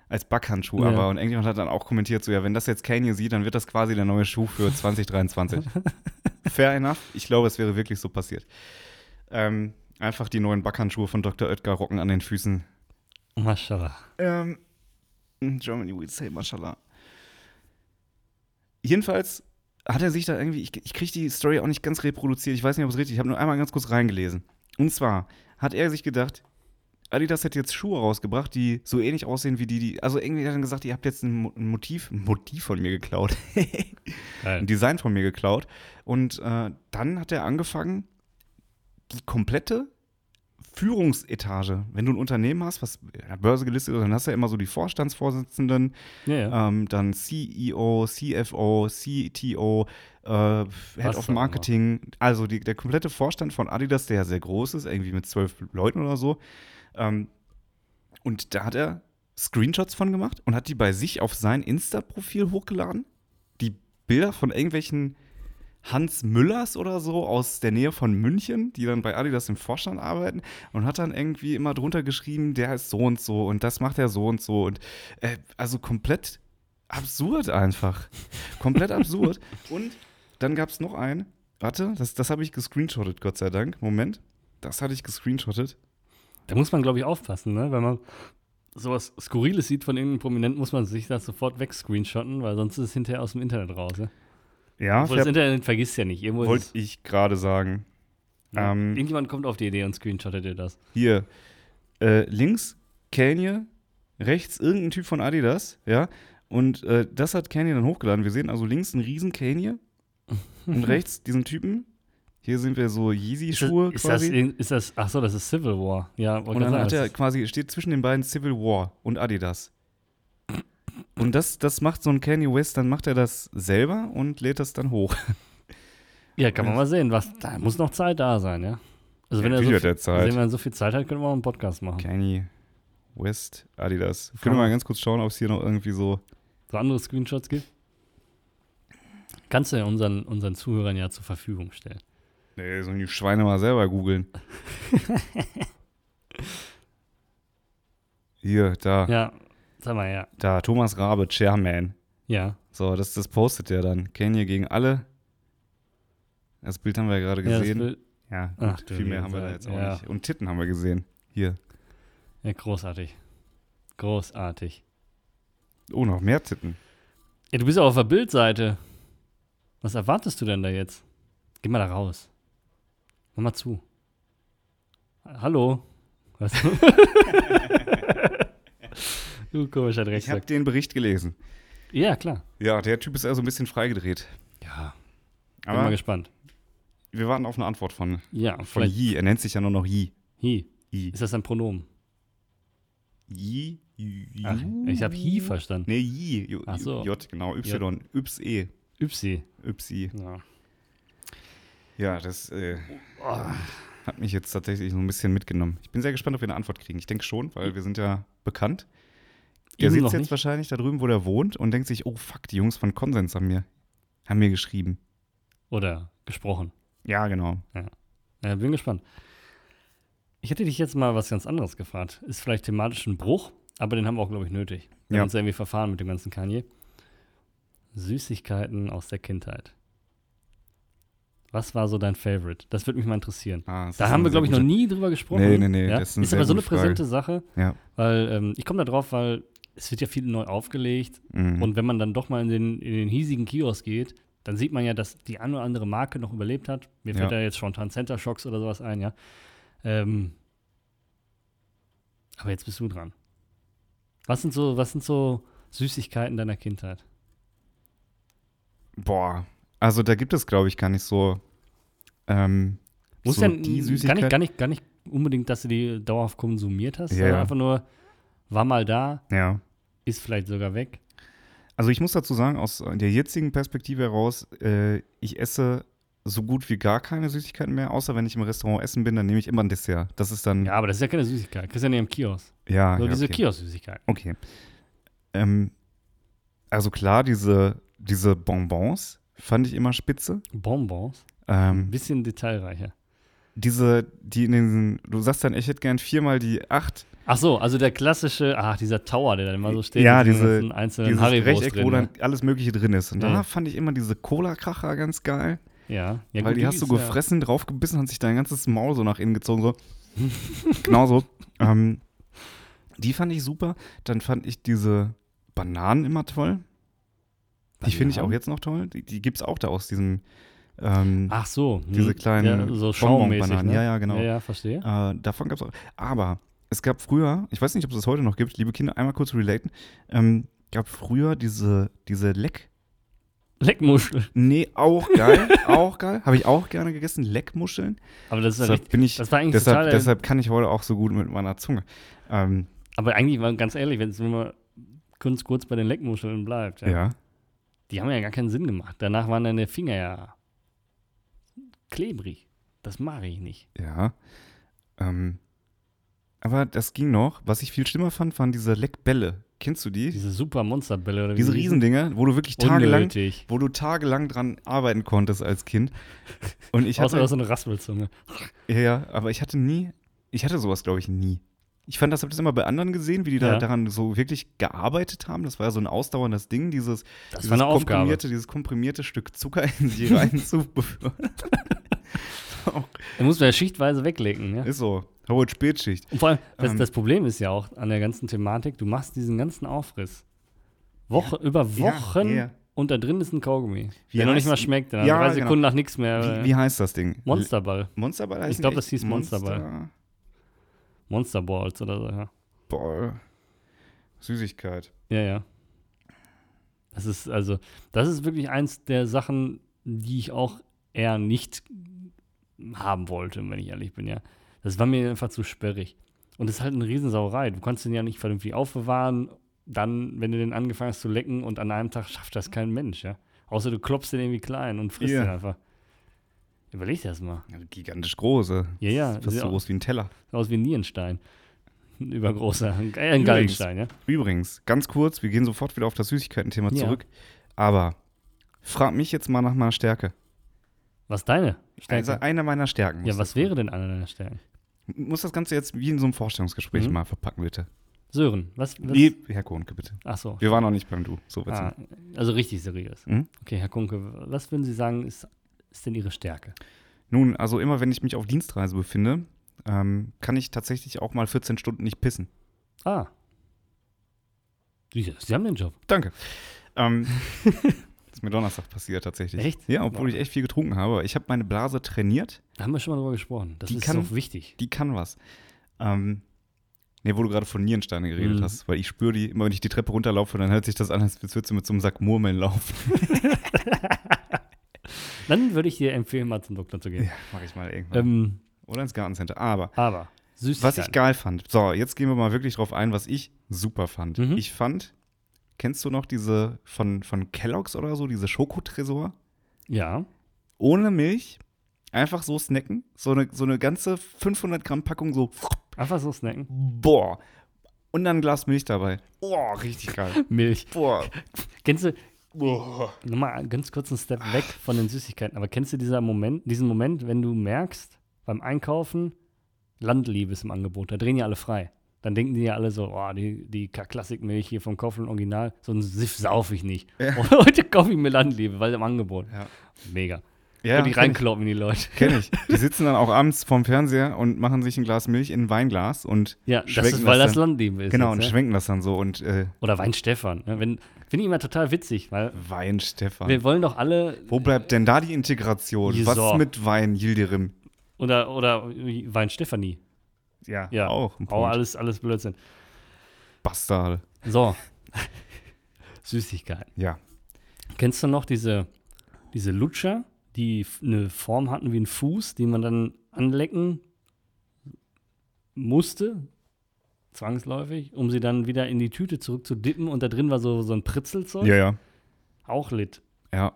als Backhandschuh, Ja. aber und irgendjemand hat dann auch kommentiert so, ja, wenn das jetzt Kanye sieht, dann wird das quasi der neue Schuh für 2023. Fair enough. Ich glaube, es wäre wirklich so passiert. Ähm, einfach die neuen Backhandschuhe von Dr. Oetker rocken an den Füßen. Maschallah. Ähm, in Germany we say mashallah. Jedenfalls hat er sich da irgendwie, ich, ich kriege die Story auch nicht ganz reproduziert, ich weiß nicht, ob es richtig ist, ich habe nur einmal ganz kurz reingelesen. Und zwar hat er sich gedacht, Adidas hat jetzt Schuhe rausgebracht, die so ähnlich aussehen wie die, die. Also irgendwie hat er dann gesagt, ihr habt jetzt ein, Mo- ein Motiv, ein Motiv von mir geklaut. ein Design von mir geklaut. Und äh, dann hat er angefangen, die komplette Führungsetage, wenn du ein Unternehmen hast, was an der Börse gelistet ist, dann hast du ja immer so die Vorstandsvorsitzenden, Ja, ja. ähm, dann CEO, CFO, CTO, äh, Head Was of Marketing, also die, der komplette Vorstand von Adidas, der ja sehr groß ist, irgendwie mit zwölf Leuten oder so. Ähm, und da hat er Screenshots von gemacht und hat die bei sich auf sein Insta-Profil hochgeladen. Die Bilder von irgendwelchen Hans Müllers oder so aus der Nähe von München, die dann bei Adidas im Vorstand arbeiten und hat dann irgendwie immer drunter geschrieben, der ist so und so und das macht er so und so und äh, also komplett absurd einfach. komplett absurd. Und dann gab es noch einen, warte, das, das habe ich gescreenshottet, Gott sei Dank. Moment, das hatte ich gescreenshottet. Da muss man, glaube ich, aufpassen, ne? Wenn man sowas Skurriles sieht von irgendeinem Prominenten, muss man sich das sofort wegscreenshotten, weil sonst ist es hinterher aus dem Internet raus. Ne? Ja, Obwohl das Internet vergisst ja nicht. Irgendwo wollte ich gerade sagen. ja. ähm, Irgendjemand kommt auf die Idee und screenshottet dir das. Hier, äh, links Kanye, rechts irgendein Typ von Adidas, ja. Und äh, das hat Kanye dann hochgeladen. Wir sehen also links einen riesen Kanye und rechts diesen Typen. Hier sind wir so Yeezy-Schuhe ist, das, ist, das, quasi. irg- ist das, ach so, das ist Civil War. Ja, und dann hat sagen, er das ist- quasi, steht zwischen den beiden Civil War und Adidas. Und das, das macht so ein Kanye West, dann macht er das selber und lädt das dann hoch. ja, kann man mal sehen. Was, da muss noch Zeit da sein, ja. Also wenn er so viel, hat er Zeit. wenn man so viel Zeit hat, können wir auch einen Podcast machen. Kanye West, Adidas. Können wir mal ganz kurz schauen, ob es hier noch irgendwie so. So andere Screenshots gibt. Kannst du ja unseren, unseren Zuhörern ja zur Verfügung stellen. Nee, sollen die Schweine mal selber googeln. Hier, da, Ja, sag mal, ja. da, Thomas Rabe, Chairman. Ja, So, das, das postet er dann. Kanye gegen alle. Das Bild haben wir ja gerade ja, gesehen. Ja, gut, Ach, viel mehr haben wir da jetzt auch ja. nicht. Und Titten haben wir gesehen. Hier. ja, großartig. Großartig. Oh, noch mehr Titten. Ja, du bist ja auf der Bildseite. Was erwartest du denn da jetzt? Geh mal da raus. Mach mal zu. Hallo. Was? du komischer Ich habe Drecksack. den Bericht gelesen. Ja, klar. Ja, der Typ ist also ein bisschen freigedreht. Ja, bin mal Aber gespannt. wir warten auf eine Antwort von, Ja, von. Yi. Er nennt sich ja nur noch Yi. Hi. Yi. Ist das ein Pronomen? Yi. Yi. Ach, ich habe Hi verstanden. Nee, Yi. J, Ach so. J genau. Y. Y. Ypsi. Y. Ja. Ja, das äh, hat mich jetzt tatsächlich so ein bisschen mitgenommen. Ich bin sehr gespannt, ob wir eine Antwort kriegen. Ich denke schon, weil wir sind ja bekannt. Der Ihm sitzt jetzt nicht. wahrscheinlich da drüben, wo der wohnt und denkt sich, oh fuck, die Jungs von Konsens haben mir, haben mir geschrieben. Oder gesprochen. Ja, genau. Ja, bin gespannt. Ich hätte dich jetzt mal was ganz anderes gefragt. Ist vielleicht thematisch ein Bruch, aber den haben wir auch, glaube ich, nötig. Wir Ja. haben uns ja irgendwie verfahren mit dem ganzen Kanye. Süßigkeiten aus der Kindheit. Was war so dein Favorite? Das würde mich mal interessieren. Ah, Da haben wir, glaube ich, noch nie drüber gesprochen. Nee, nee, nee, Ja? das ist Ist, aber so eine gute Frage. präsente Sache, Ja. weil ähm, ich komme da drauf, weil es wird ja viel neu aufgelegt Mhm. und wenn man dann doch mal in den, in den hiesigen Kiosk geht, dann sieht man ja, dass die eine oder andere Marke noch überlebt hat. Mir fällt Ja. da jetzt spontan Center Shocks oder sowas ein, ja. Ähm, aber jetzt bist du dran. Was sind so, was sind so Süßigkeiten deiner Kindheit? Boah, also da gibt es, glaube ich, gar nicht so, ähm, Muss so ja die gar nicht, Süßigkeit. gar, nicht, gar nicht unbedingt, dass du die dauerhaft konsumiert hast, Ja, sondern ja. einfach nur, war mal da, Ja. ist vielleicht sogar weg. Also ich muss dazu sagen, aus der jetzigen Perspektive heraus, äh, ich esse so gut wie gar keine Süßigkeiten mehr, außer wenn ich im Restaurant essen bin, dann nehme ich immer ein Dessert. Das ist dann, Ja, aber das ist ja keine Süßigkeit. Kriegst ja nicht im Kiosk. ja, Nur ja, diese okay. Kiosk-Süßigkeit. Okay. Ähm, also klar, diese, diese Bonbons fand ich immer spitze. Bonbons. Ein Ähm, bisschen detailreicher. diese, die in den, du sagst dann, ich hätte gern viermal die acht, Ach so, also der klassische, ach, dieser Tower, der da immer so steht. Ja, diese- einzelnen dieses Haribos Rechteck, drin. wo dann ne? alles Mögliche drin ist. Und Ja. da fand ich immer diese Cola-Kracher ganz geil, Ja, ja weil gut, die hast du ist ja- gefressen, draufgebissen, hat sich dein ganzes Maul so nach innen gezogen, so. genau so. Ähm, die fand ich super. Dann fand ich diese Bananen immer toll. Die finde ich auch Bananen? jetzt noch toll. Die, die gibt es auch da aus diesem. Ähm, Ach so. hm. Diese kleinen ja, so schaummäßig, ne? Ja, ja, genau. Ja, ja, verstehe. Äh, davon gab es auch. Aber es gab früher, ich weiß nicht, ob es das heute noch gibt, liebe Kinder, einmal kurz relaten. Ähm, gab früher diese, diese Leck. Leckmuschel. Nee, auch geil. auch geil. Habe ich auch gerne gegessen. Leckmuscheln. Aber das ist ja Deshalb bin ich. Das war eigentlich Deshalb, total. deshalb kann ich heute auch so gut mit meiner Zunge. Ähm, aber eigentlich, ganz ehrlich, wenn es nur mal kurz, kurz bei den Leckmuscheln bleibt, ja, ja. die haben ja gar keinen Sinn gemacht. Danach waren deine Finger ja klebrig. Das mag ich nicht. Ja. Ähm, aber das ging noch. Was ich viel schlimmer fand, waren diese Leckbälle. Kennst du die? Diese super Monsterbälle oder wie Diese? Riesendinger, wo du wirklich tagelang, Unnötig. wo du tagelang dran arbeiten konntest als Kind. Und ich Außer hatte, aus so eine Raspelzunge. ja, ja, aber ich hatte nie, ich hatte sowas, glaube ich, nie. Ich fand das, habe das immer bei anderen gesehen, wie die da Ja. daran so wirklich gearbeitet haben. Das war ja so ein ausdauerndes Ding, dieses, Das dieses war eine Aufgabe. komprimierte, dieses komprimierte Stück Zucker in sie rein Da muss man ja schichtweise weglegen. Ja? Ist so. Hohe Spätschicht. Und vor allem, das, Ähm. das Problem ist ja auch an der ganzen Thematik, du machst diesen ganzen Aufriss. Woche, Über Ja, Wochen ja. und da drin ist ein Kaugummi. Wie der noch nicht heißt- mal schmeckt. Dann Ja, drei genau. Sekunden nach nichts mehr. Wie, wie heißt das Ding? Monsterball. Monsterball heißt Ich glaub, das hieß Monsterball. Monster Monsterballs oder so, ja. Ball. Süßigkeit. Ja, ja. Das ist also, das ist wirklich eins der Sachen, die ich auch eher nicht haben wollte, wenn ich ehrlich bin, ja. Das war mir einfach zu sperrig. Und das ist halt eine Riesensauerei. Du kannst den ja nicht vernünftig aufbewahren. Dann, wenn du den angefangen hast zu lecken und an einem Tag schafft das kein Mensch, ja. Außer du klopfst den irgendwie klein und frisst Ja. den einfach. Überleg das mal. Ja, gigantisch große. Ja, ja. Fast so groß wie ein Teller. aus wie ein Nierenstein. Ein übergroßer, ein, äh, ein Gallenstein, ja. Übrigens, ganz kurz, wir gehen sofort wieder auf das Süßigkeiten-Thema Ja. zurück. Aber frag mich jetzt mal nach meiner Stärke. Was ist deine Stärke? Also eine meiner Stärken. ja, was wäre denn eine deiner Stärken? Muss das Ganze jetzt wie in so einem Vorstellungsgespräch Mhm. mal verpacken, bitte. Sören, was? was? Nee, Herr Kohnke, bitte. Ach so. Wir waren noch nicht beim Du. So wird's Ah, also richtig seriös. Mhm. Okay, Herr Kunke, was würden Sie sagen, ist, ist denn Ihre Stärke? Nun, also immer wenn ich mich auf Dienstreise befinde, ähm, kann ich tatsächlich auch mal 14 Stunden nicht pissen. Ah. Sie, Sie haben den Job. Danke. Ähm, mir Donnerstag passiert tatsächlich. Echt? Ja, obwohl ich echt viel getrunken habe. Ich habe meine Blase trainiert. Da haben wir schon mal drüber gesprochen. Das Die ist kann- doch wichtig. Die kann was. Ähm, ne, wo du gerade von Nierensteine geredet Mhm. hast, weil ich spüre die, immer wenn ich die Treppe runterlaufe, dann hört sich das an, als würdest du mit so einem Sack Murmeln laufen. Dann würde ich dir empfehlen, mal zum Doktor zu gehen. Ja, mach ich mal irgendwann. Ähm, Oder ins Gartencenter. Aber aber, was ich geil fand, so, jetzt gehen wir mal wirklich drauf ein, was ich super fand. Mhm. Ich fand, kennst du noch diese von, von Kellogg's oder so, diese Schokotresor? Ja. Ohne Milch, einfach so snacken, so eine, so eine ganze 500 Gramm Packung so, Einfach so snacken. boah. Und dann ein Glas Milch dabei. Boah, richtig geil. Milch. Boah. Kennst du, Boah. nochmal ganz kurz einen Step weg von den Süßigkeiten, aber kennst du dieser Moment, diesen Moment, wenn du merkst, beim Einkaufen, Landliebe ist im Angebot, da drehen ja alle frei. Dann denken die ja alle so, oh, die, die Klassikmilch hier vom Kaufland Original, so einen Siff saufe ich nicht. Ja. Und heute kaufe ich mir Landliebe, weil im Angebot. Ja. Mega. Ja, und die reinkloppen, die Leute. Kenn ich. Die sitzen dann auch abends vorm Fernseher und machen sich ein Glas Milch in ein Weinglas und Ja, das schwenken ist, weil das, dann, Landliebe ist. Genau, jetzt, und ne? schwenken das dann so und äh, Oder Weinstefan. Ne? Wenn- Finde ich immer total witzig, weil Wein, Stefan. wir wollen doch alle. Wo bleibt denn da die Integration? Ja, Was mit Wein, Yildirim? Oder, oder Weinstefanie. Ja, Ja, auch. Auch alles, alles Blödsinn. Bastard. So. Süßigkeiten. Ja. Kennst du noch diese, diese Lutscher, die eine Form hatten wie ein Fuß, die man dann anlecken musste, zwangsläufig, um sie dann wieder in die Tüte zurückzudippen und da drin war so, so ein Pritzelzeug? Ja, ja. Auch lit. Ja.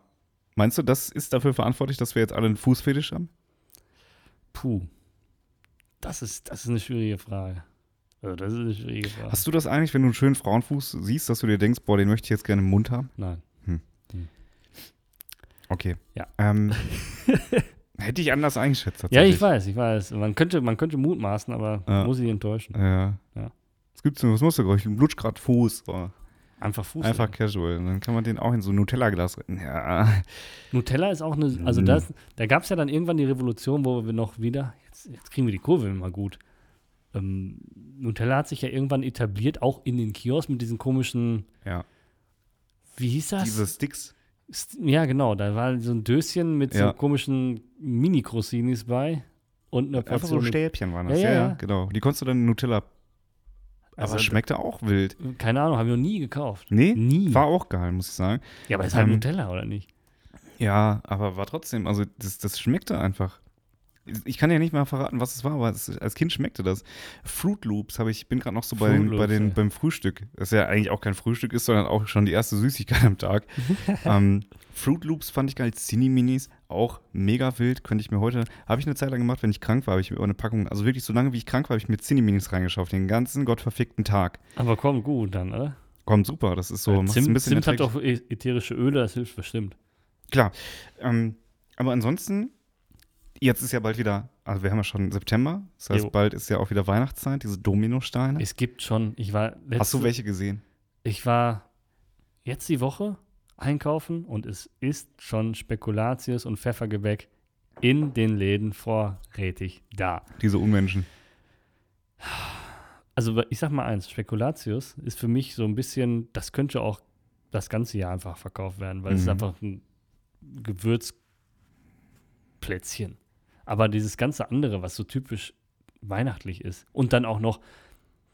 Meinst du, das ist dafür verantwortlich, dass wir jetzt alle einen Fußfetisch haben? Puh. Das ist, das ist eine schwierige Frage. Also das ist eine schwierige Frage. Hast du das eigentlich, wenn du einen schönen Frauenfuß siehst, dass du dir denkst, boah, den möchte ich jetzt gerne im Mund haben? Nein. Okay. Ja. Ähm, hätte ich anders eingeschätzt Ja, ich weiß, ich weiß. Man könnte, man könnte mutmaßen, aber Ja. muss ich enttäuschen. Ja. Ja. Was gibt's denn? Was musst du, glaube ich? Ein Blutschgrad Fuß. Oh. Einfach Fuß. Einfach casual. Dann kann man den auch in so ein Nutella-Glas retten. Ja. Nutella ist auch eine, also Mhm. das, da gab es ja dann irgendwann die Revolution, wo wir noch wieder, jetzt, jetzt kriegen wir die Kurve mal gut. Ähm, Nutella hat sich ja irgendwann etabliert, auch in den Kiosks mit diesen komischen, ja. wie hieß das? Diese Sticks. St- Ja, genau. Da war so ein Döschen mit Ja. so komischen Mini-Crossinis bei und eine Einfach so Portion. Stäbchen waren das. Ja, ja, ja. genau. Die konntest du dann in Nutella. Also, aber schmeckte auch wild. Keine Ahnung, haben wir noch nie gekauft. Nee, Nie. war auch geil, muss ich sagen. ja, aber ist halt ähm, Nutella, oder nicht? Ja, aber war trotzdem, also das, das schmeckte einfach. Ich kann ja nicht mal verraten, was es war, aber es, als Kind schmeckte das. Fruit Loops habe ich, bin gerade noch so bei, den, bei Loops, den, ja. beim Frühstück, das ja eigentlich auch kein Frühstück ist, sondern auch schon die erste Süßigkeit am Tag. ähm, Fruit Loops fand ich geil, Cine Minis, auch mega wild, könnte ich mir heute, habe ich eine Zeit lang gemacht, wenn ich krank war, habe ich mir eine Packung, also wirklich so lange wie ich krank war, habe ich mir Cine Minis reingeschaut, den ganzen gottverfickten Tag. Aber komm, gut dann, oder? Kommt super, das ist so, Weil macht's ein Zimt, bisschen Zimt hat doch ä- ätherische Öle, das hilft bestimmt. Klar. Ähm, aber ansonsten, jetzt ist ja bald wieder, also wir haben ja schon September, das heißt, Jo. bald ist ja auch wieder Weihnachtszeit, diese Dominosteine. Es gibt schon, ich war letzte, Hast du welche gesehen? Ich war jetzt die Woche einkaufen und es ist schon Spekulatius und Pfeffergebäck in den Läden vorrätig da. Diese Unmenschen. Also ich sag mal eins, Spekulatius ist für mich so ein bisschen, das könnte auch das ganze Jahr einfach verkauft werden, weil es ist Mhm. einfach ein Gewürzplätzchen. Aber dieses ganze andere, was so typisch weihnachtlich ist und dann auch noch,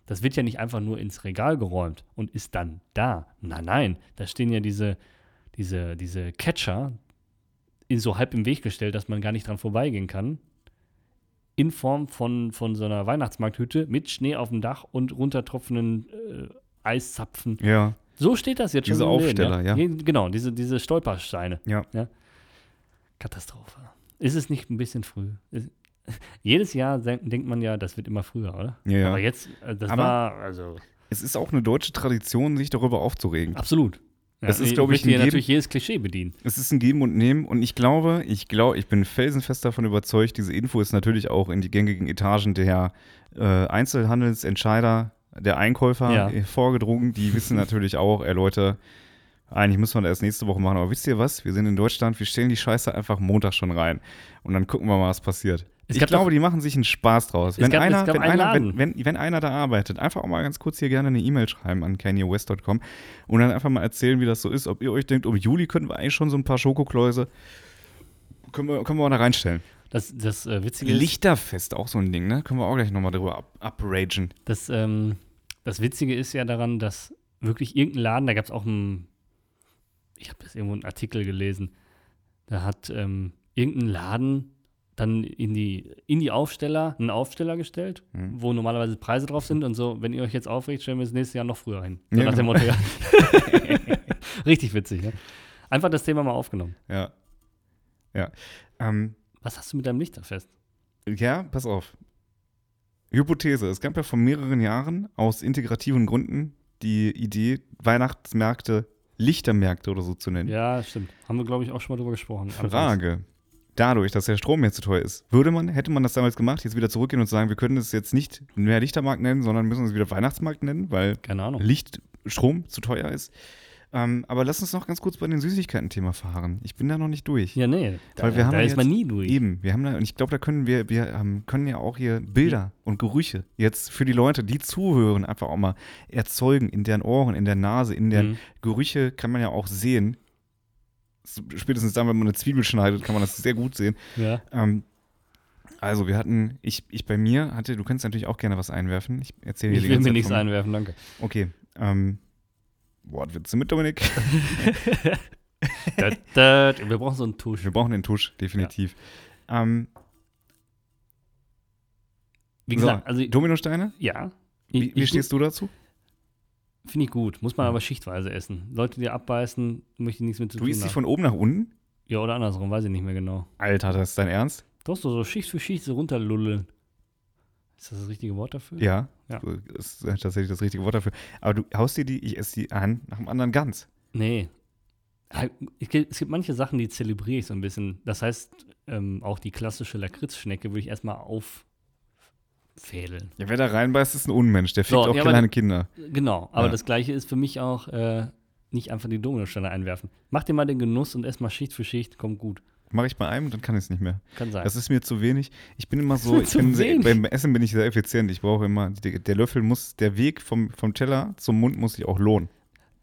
das wird ja nicht einfach nur ins Regal geräumt und ist dann da. Nein, nein, da stehen ja diese, diese, diese Catcher in so halb im Weg gestellt, dass man gar nicht dran vorbeigehen kann. In Form von, von so einer Weihnachtsmarkthütte mit Schnee auf dem Dach und runtertropfenden äh, Eiszapfen. Ja, So steht das jetzt Diese schon. Läden, Aufsteller, ja. Je- Genau, diese, diese Stolpersteine. ja. Katastrophe. Ist es nicht ein bisschen früh? Ist, jedes Jahr denk, denkt man ja, das wird immer früher, oder? Ja, ja. Aber jetzt, äh, das Aber- war, also, Es ist auch eine deutsche Tradition, sich darüber aufzuregen. absolut. Ja, Das ist, glaub ich, ein Geben- natürlich jedes Klischee bedienen. Es ist ein Geben und Nehmen und ich glaube, ich glaube, ich bin felsenfest davon überzeugt, diese Info ist natürlich auch in die gängigen Etagen der äh, Einzelhandelsentscheider, der Einkäufer Ja. äh, vorgedrungen. Die wissen natürlich auch, ey Leute, eigentlich müssen wir das erst nächste Woche machen, aber wisst ihr was? Wir sind in Deutschland, wir stellen die Scheiße einfach Montag schon rein und dann gucken wir mal, was passiert. Es ich glaube, doch- die machen sich einen Spaß draus. Wenn, gab- einer, wenn, einer, wenn, wenn, wenn einer da arbeitet, einfach auch mal ganz kurz hier gerne eine E-Mail schreiben an kanyewest.com und dann einfach mal erzählen, wie das so ist. Ob ihr euch denkt, um Juli könnten wir eigentlich schon so ein paar Schokokläuse, können wir, können wir auch da reinstellen. Das, das äh, Witzige ist, Lichterfest, auch so ein Ding, ne? Können wir auch gleich nochmal drüber up, upragen. das, ähm, das Witzige ist ja daran, dass wirklich irgendein Laden, da gab es auch einen, ich habe das irgendwo einen Artikel gelesen, da hat ähm, irgendein Laden dann in die, in die Aufsteller einen Aufsteller gestellt, Mhm. wo normalerweise Preise drauf sind und so, wenn ihr euch jetzt aufregt, stellen wir das nächste Jahr noch früher hin. So Ja, nach dem genau. Motto, ja. Richtig witzig, ne? Einfach das Thema mal aufgenommen. Ja. Ja. Ähm, Was hast du mit deinem Lichterfest? ja, pass auf. Hypothese. Es gab ja vor mehreren Jahren aus integrativen Gründen die Idee, Weihnachtsmärkte, Lichtermärkte oder so zu nennen. Ja, stimmt. Haben wir, glaube ich, auch schon mal drüber gesprochen. Frage. Dadurch, dass der Strom jetzt zu teuer ist, würde man, hätte man das damals gemacht, jetzt wieder zurückgehen und sagen, wir können es jetzt nicht mehr Lichtermarkt nennen, sondern müssen es wieder Weihnachtsmarkt nennen, weil. Licht, Strom zu teuer ist. Ähm, aber lass uns noch ganz kurz bei den Süßigkeiten-Thema fahren. Ich bin da noch nicht durch. Ja, nee. Da, Weil wir haben da ja ist man nie durch. Eben, wir haben da, und ich glaube, da können wir, wir ähm, können ja auch hier Bilder und Gerüche jetzt für die Leute, die zuhören, einfach auch mal erzeugen in deren Ohren, in der Nase, in deren Mhm. Gerüche kann man ja auch sehen. Spätestens dann, wenn man eine Zwiebel schneidet, kann man das sehr gut sehen. Ja. Ähm, also wir hatten, ich, ich bei mir hatte, du kannst natürlich auch gerne was einwerfen. Ich erzähle dir Ich will mir nichts einwerfen, danke. Okay, ähm, Wortwitze mit Dominik. da, da, wir brauchen so einen Tusch. Wir brauchen den Tusch, definitiv. Ähm, Wie so, gesagt, also Dominosteine? ja. Wie, wie stehst du dazu? Finde ich gut. Muss man aber schichtweise essen. Leute, die abbeißen, möchte ich nichts mit zu Du tun isst sie von oben nach unten? Ja, oder andersrum, weiß ich nicht mehr genau. Alter, das ist dein Ernst? Doch so, so Schicht für Schicht so runterlullen. Ist das das richtige Wort dafür? Ja. Ja. Das ist tatsächlich das richtige Wort dafür. Aber du haust dir die, ich esse die an nach dem anderen ganz. Nee. Ja, Es gibt manche Sachen, die zelebriere ich so ein bisschen. Das heißt, ähm, auch die klassische Lakritzschnecke würde ich erstmal auffädeln. Ja, wer da reinbeißt, ist ein Unmensch. Der fickt So, auch ja, kleine Kinder. Genau, aber Ja. das gleiche ist für mich auch äh, nicht einfach die Dominosteine einwerfen. Mach dir mal den Genuss und ess mal Schicht für Schicht, kommt gut. Mache ich bei einem, dann kann ich es nicht mehr. Kann sein. Das ist mir zu wenig. Ich bin immer so, ich bin sehr, beim Essen bin ich sehr effizient. Ich brauche immer, der, der Löffel muss, der Weg vom, vom Teller zum Mund muss sich auch lohnen.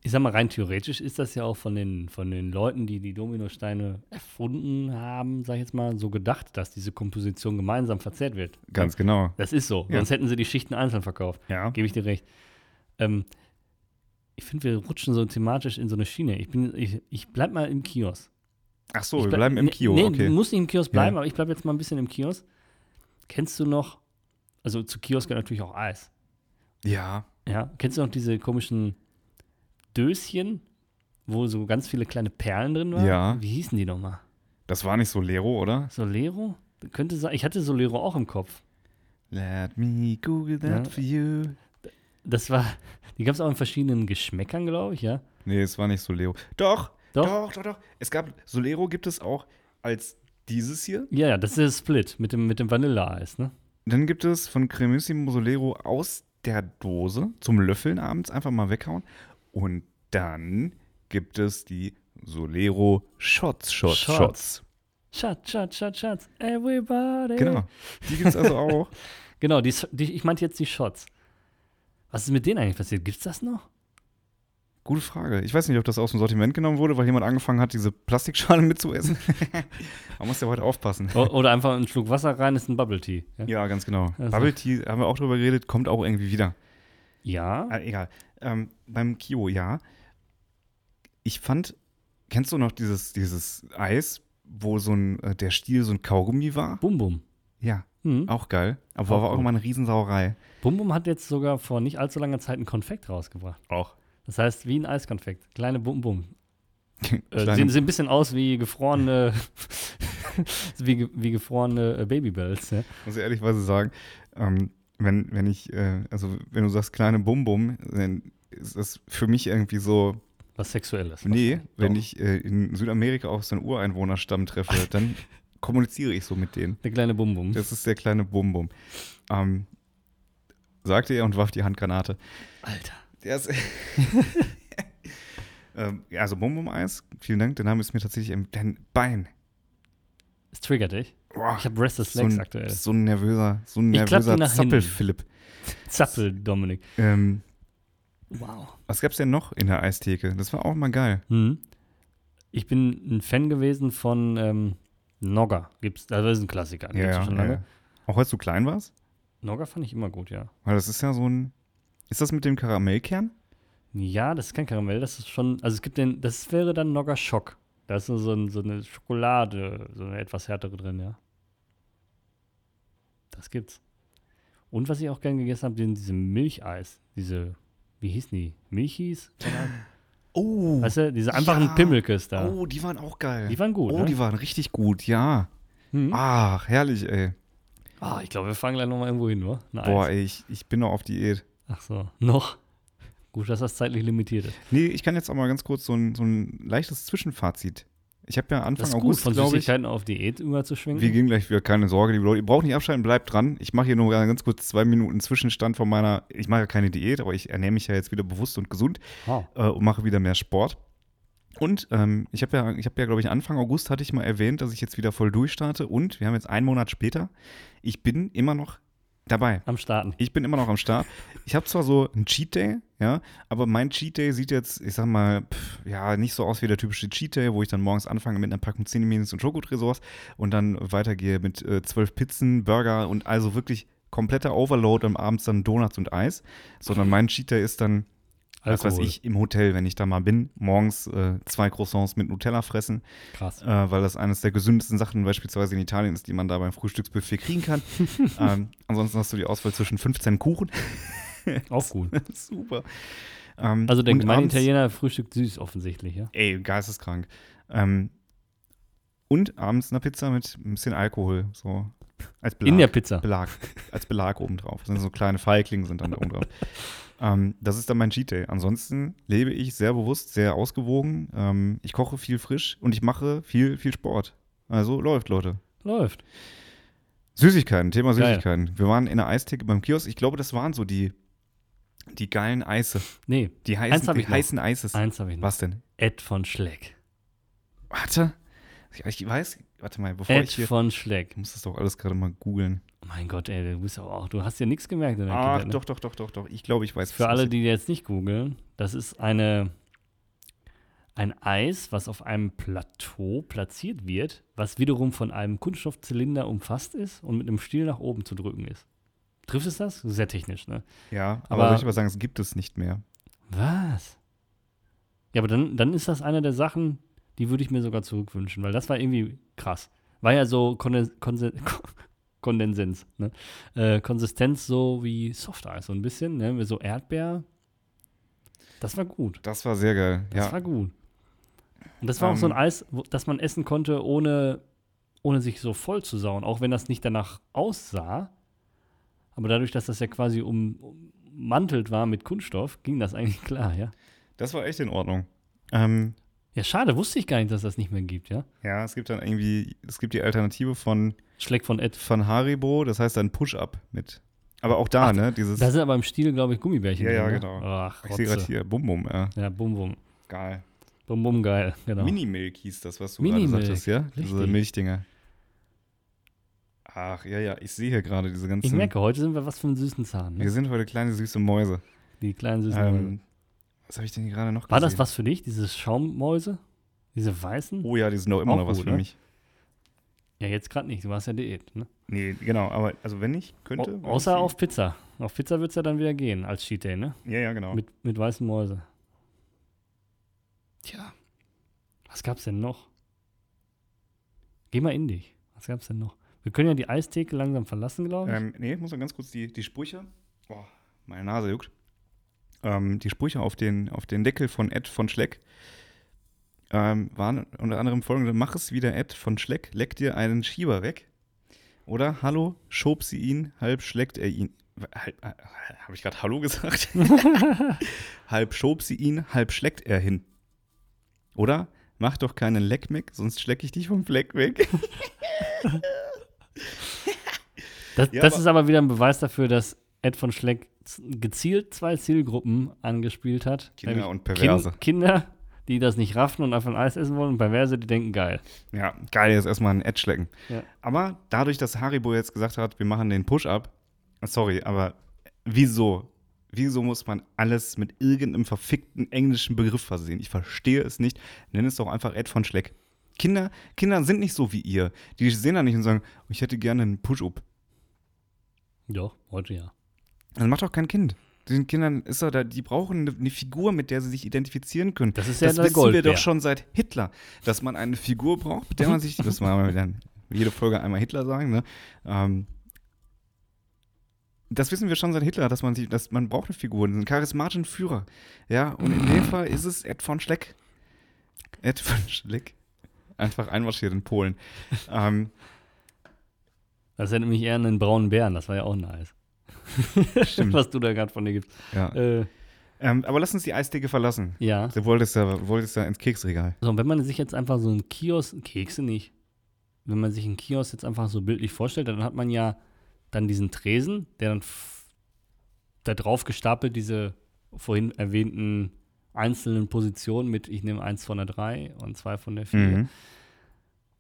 Ich sag mal, rein theoretisch ist das ja auch von den, von den Leuten, die die Dominosteine erfunden haben, sag ich jetzt mal, so gedacht, dass diese Komposition gemeinsam verzehrt wird. Ganz genau. Das ist so. Ja. Sonst hätten sie die Schichten einzeln verkauft. Ja. Gebe ich dir recht. Ähm, ich finde, wir rutschen so thematisch in so eine Schiene. Ich, bin, ich, ich bleib mal im Kiosk. Ach so, ich wir bleib- bleiben im nee, Kio, Nee, okay. du musst nicht im Kiosk bleiben, Ja. aber ich bleibe jetzt mal ein bisschen im Kiosk. Kennst du noch, also zu Kiosk gehört natürlich auch Eis. Ja. Ja, kennst du noch diese komischen Döschen, wo so ganz viele kleine Perlen drin waren? Ja. Wie hießen die nochmal? Das war nicht Solero, oder? Solero? Könnte sein. Ich hatte Solero auch im Kopf. Let me Google that Ja. for you. Das war, die gab es auch in verschiedenen Geschmäckern, glaube ich, ja. Nee, es war nicht Solero. Doch, Doch? doch, doch, doch. Es gab, Solero gibt es auch als dieses hier. Ja, ja, das ist der Split mit dem, mit dem Vanilleeis, ne? Dann gibt es von Cremissimo Solero aus der Dose zum Löffeln abends einfach mal weghauen. Und dann gibt es die Solero Shots, Shots, Shots. Shots. Schatz, Schatz, Schatz, Schatz, everybody. Genau. Die gibt es also auch. Genau, die, die, ich meinte jetzt die Shots. Was ist mit denen eigentlich passiert? Gibt's das noch? Gute Frage. Ich weiß nicht, ob das aus dem Sortiment genommen wurde, weil jemand angefangen hat, diese Plastikschale mitzuessen. Man muss ja heute aufpassen. O oder einfach einen Schluck Wasser rein, ist ein Bubble Tea. Ja. Ja, ganz genau. Also- Bubble Tea, haben wir auch drüber geredet, kommt auch irgendwie wieder. ja. Ah, egal. Ähm, beim Kio, ja. Ich fand, kennst du noch dieses, dieses Eis, wo so ein, äh, der Stiel so ein Kaugummi war? Bum Bum. Ja, Mhm. auch geil. Aber Auch war auch immer eine Riesensauerei. Bum Bum hat jetzt sogar vor nicht allzu langer Zeit ein Konfekt rausgebracht. Auch. Das heißt, wie ein Eiskonfekt. Kleine Bum Bum. Äh, sehen, sehen ein bisschen aus wie gefrorene, wie, wie gefrorene äh, Babybells. Ja? muss ich ehrlichweise sagen, ähm, wenn, wenn ich, äh, also wenn du sagst kleine Bum-Bum, dann ist das für mich irgendwie so, Was Sexuelles. nee, wenn Doch. ich äh, in Südamerika auf so einen Ureinwohnerstamm treffe, dann kommuniziere ich so mit denen. Der kleine Bum Bum. Das ist der kleine Bum-Bum. Ähm, sagte er und warf die Handgranate. Alter. Der ist ähm, ja, also Bum-Bum-Eis, vielen Dank, der Name ist mir tatsächlich im dein Bein. Es triggert dich. Boah, Ich habe Restless so Legs aktuell. so ein nervöser, so ein nervöser. Zappel-Philipp. Zappel, Dominik. Ähm, Wow. Was gab's denn noch in der Eistheke? Das war auch mal geil. Hm. Ich bin ein Fan gewesen von ähm, Nogga. Gibt's, das ist ein Klassiker. den gibt's schon lange. Auch als du klein warst? Nogga fand ich immer gut, ja. Weil das ist ja so ein. Ist das mit dem Karamellkern? Ja, das ist kein Karamell, das ist schon, also es gibt den, das wäre dann Nogga Schock. Da ist so, so, ein, so eine Schokolade, so eine etwas härtere drin, ja. Das gibt's. Und was ich auch gern gegessen habe, den, diese Milcheis, diese, wie hießen die? Milchis? Oh. Weißt du, diese einfachen Ja. Pimmelkes da. Oh, die waren auch geil. Die waren gut, Oh, ne? die waren richtig gut, ja. Hm? Ach, herrlich, ey. Ah, ich glaube, wir fahren gleich nochmal irgendwo hin, oder? Boah, ey, ich, ich bin noch auf Diät. Ach so, noch. Gut, dass das zeitlich limitiert ist. Nee, ich kann jetzt auch mal ganz kurz so ein, so ein leichtes Zwischenfazit. Ich habe ja Anfang Das ist gut, August, von glaube ich. Süßigkeiten auf Diät überzuschwenken. Wir gehen gleich wieder, keine Sorge, liebe Leute. Ihr braucht nicht abschalten, bleibt dran. Ich mache hier nur ganz kurz zwei Minuten Zwischenstand von meiner. Ich mache ja keine Diät, aber ich ernähre mich ja jetzt wieder bewusst und gesund. Ah, äh, und mache wieder mehr Sport. Und ähm, ich habe ja, ich habe ja, glaube ich, Anfang August hatte ich mal erwähnt, dass ich jetzt wieder voll durchstarte. Und wir haben jetzt einen Monat später. Ich bin immer noch dabei. am Starten. Ich bin immer noch am Start. Ich habe zwar so einen Cheat Day, ja, aber mein Cheat Day sieht jetzt, ich sag mal, pff, ja, nicht so aus wie der typische Cheat Day, wo ich dann morgens anfange mit einer Packung Cineminis und Schokotresors und dann weitergehe mit äh, zwölf Pizzen, Burger und also wirklich kompletter Overload und abends dann Donuts und Eis. Sondern mein Cheat Day ist dann was weiß Alkohol. ich, im Hotel, wenn ich da mal bin, morgens äh, zwei Croissants mit Nutella fressen, Krass. äh, weil das eines der gesündesten Sachen beispielsweise in Italien ist, die man da beim Frühstücksbuffet kriegen kann. ähm, ansonsten hast du die Auswahl zwischen 15 Kuchen. Auch gut. Super. Ähm, Also der gemeine Italiener frühstückt süß offensichtlich, ja? Ey, geisteskrank. Ähm, und abends eine Pizza mit ein bisschen Alkohol, so als Belag. In der Pizza. Belag, als Belag obendrauf. Das sind so kleine Feiglinge sind dann da oben drauf. Ähm, das ist dann mein Cheat Day. Ansonsten lebe ich sehr bewusst, sehr ausgewogen. Ähm, ich koche viel frisch und ich mache viel, viel Sport. Also läuft, Leute. Läuft. Süßigkeiten, Thema Geil. Süßigkeiten. Wir waren in der Eistheke beim Kiosk. Ich glaube, das waren so die, die geilen Eise. Nee, Die heißen, die ich noch. heißen Eises. eins habe ich noch. Was denn? Ed von Schleck. Warte. Ich weiß, warte mal, bevor Ed ich hier. von Schleck. Ich muss das doch alles gerade mal googeln. Mein Gott, ey, du bist auch, du hast ja nichts gemerkt in der Ach, Kindheit, ne? doch, doch, doch, doch, doch. Ich glaube, ich weiß Für alle, die jetzt nicht googeln, das ist eine, ein Eis, was auf einem Plateau platziert wird, was wiederum von einem Kunststoffzylinder umfasst ist und mit einem Stiel nach oben zu drücken ist. Trifft es das? Sehr technisch, ne? Ja, aber, Aber- soll ich aber sagen, es gibt es nicht mehr. Was? Ja, aber dann, dann ist das eine der Sachen, die würde ich mir sogar zurückwünschen, weil das war irgendwie krass. War ja so Kondensens, ne? Äh, Konsistenz so wie Softeis, so ein bisschen, ne? Mit so Erdbeer. Das war gut. Das war sehr geil. Das ja. war gut. Und das war auch so ein Ähm. Eis, wo, das man essen konnte, ohne, ohne sich so voll zu sauen. Auch wenn das nicht danach aussah. Aber dadurch, dass das ja quasi um, ummantelt war mit Kunststoff, ging das eigentlich klar, ja. Das war echt in Ordnung. Ähm, Ja, schade, wusste ich gar nicht, dass das nicht mehr gibt, ja. ja, es gibt dann irgendwie, es gibt die Alternative von, Schleck von Ed. von Haribo, das heißt dann Push-Up mit. Aber auch da, Ach, ne? Dieses. Da sind aber im Stil, glaube ich, Gummibärchen. Ja, ja, drin, ne? genau. Ach, ich sehe gerade hier, Bum Bum, ja. Ja, bum bum. Geil. Bum bum geil, genau. Minimilk hieß das, was du gerade sagtest, ja? Diese richtig. Milchdinger. Ach, ja, ja, ich sehe hier gerade diese ganzen. ich merke, heute sind wir was für einen süßen Zahn. Wir Ne? sind heute kleine süße Mäuse. Die kleinen süßen Mäuse. Ähm, was habe ich denn hier gerade noch War das gesehen? was für dich, diese Schaummäuse? Diese weißen? Oh ja, die sind auch immer noch was gut, für ne? mich. Ja, jetzt gerade nicht. Du warst ja Diät. Ne? Nee, genau, aber also wenn ich könnte. Würde außer auf Pizza. Auf Pizza wird es ja dann wieder gehen als Cheat Day, ne? Ja, ja, genau. Mit, mit weißen Mäuse. Tja. Was gab's denn noch? Geh mal in dich. Was gab's denn noch? Wir können ja die Eistheke langsam verlassen, glaube ich. Ähm, nee, ich muss noch ganz kurz die, die Sprüche. Boah, meine Nase juckt. Ähm, die Sprüche auf den, auf den Deckel von Ed von Schleck ähm, waren unter anderem folgende: Mach es wieder, Ed von Schleck, leck dir einen Schieber weg. Oder Hallo, schob sie ihn, halb schleckt er ihn. Äh, Habe ich gerade Hallo gesagt? halb schob sie ihn, halb schleckt er hin. Oder mach doch keinen Leckmeck, sonst schleck ich dich vom Fleck weg. Das, Ja, das aber- ist aber wieder ein Beweis dafür, dass Ed von Schleck gezielt zwei Zielgruppen angespielt hat. Kinder und Perverse. Kin Kinder, die das nicht raffen und einfach ein Eis essen wollen und Perverse, die denken, geil. Ja, geil, jetzt erstmal ein Edge lecken. Ja. Aber dadurch, dass Haribo jetzt gesagt hat, wir machen den Push-Up, sorry, aber wieso? Wieso muss man alles mit irgendeinem verfickten englischen Begriff versehen? Ich verstehe es nicht. Nenn es doch einfach Ed von Schleck. Kinder, Kinder sind nicht so wie ihr. Die sehen da nicht und sagen, "Oh, ich hätte gerne einen Push-Up. Doch, heute ja. Das macht doch kein Kind. Den Kindern ist er da, die brauchen eine, eine Figur, mit der sie sich identifizieren können. Das ist ja das wissen wir Goldbär. doch schon seit Hitler, dass man eine Figur braucht, mit der man sich, das mal wieder jede Folge einmal Hitler sagen, ne? Ähm, das wissen wir schon seit Hitler, dass man sich, dass man braucht eine Figur, einen charismatischen Führer. Ja, und in dem Fall ist es Ed von Schleck. Ed von Schleck. Einfach einmarschiert in Polen. ähm, Das erinnert mich eher an den braunen Bären, das war ja auch nice. Stimmt. Was du da gerade von dir gibst. ja. Äh, ähm, aber lass uns die Eisdecke verlassen. ja. Du wolltest ja, wolltest ja ins Keksregal. So, und wenn man sich jetzt einfach so einen Kiosk, Kekse nicht, wenn man sich einen Kiosk jetzt einfach so bildlich vorstellt, dann hat man ja dann diesen Tresen, der dann da drauf gestapelt diese vorhin erwähnten einzelnen Positionen mit, ich nehme eins von der 3 und zwei von der 4. Mhm.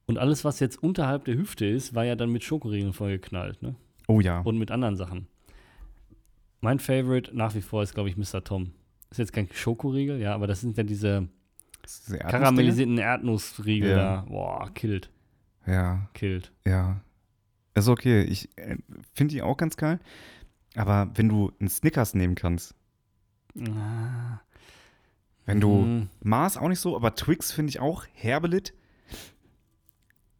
Und alles, was jetzt unterhalb der Hüfte ist, war ja dann mit Schokoriegeln vollgeknallt, ne? Oh ja. Und mit anderen Sachen. Mein Favorite nach wie vor ist, glaube ich, Mr. Tom. Ist jetzt kein Schokoriegel, ja, aber das sind ja diese Erdnussdinger? karamellisierten Erdnussriegel Ja. da. Boah, killt, Ja, killt. ja. Ist okay. Ich äh, finde die auch ganz geil. Aber wenn du einen Snickers nehmen kannst, Ah, wenn du mm, Mars auch nicht so, aber Twix finde ich auch herbelit.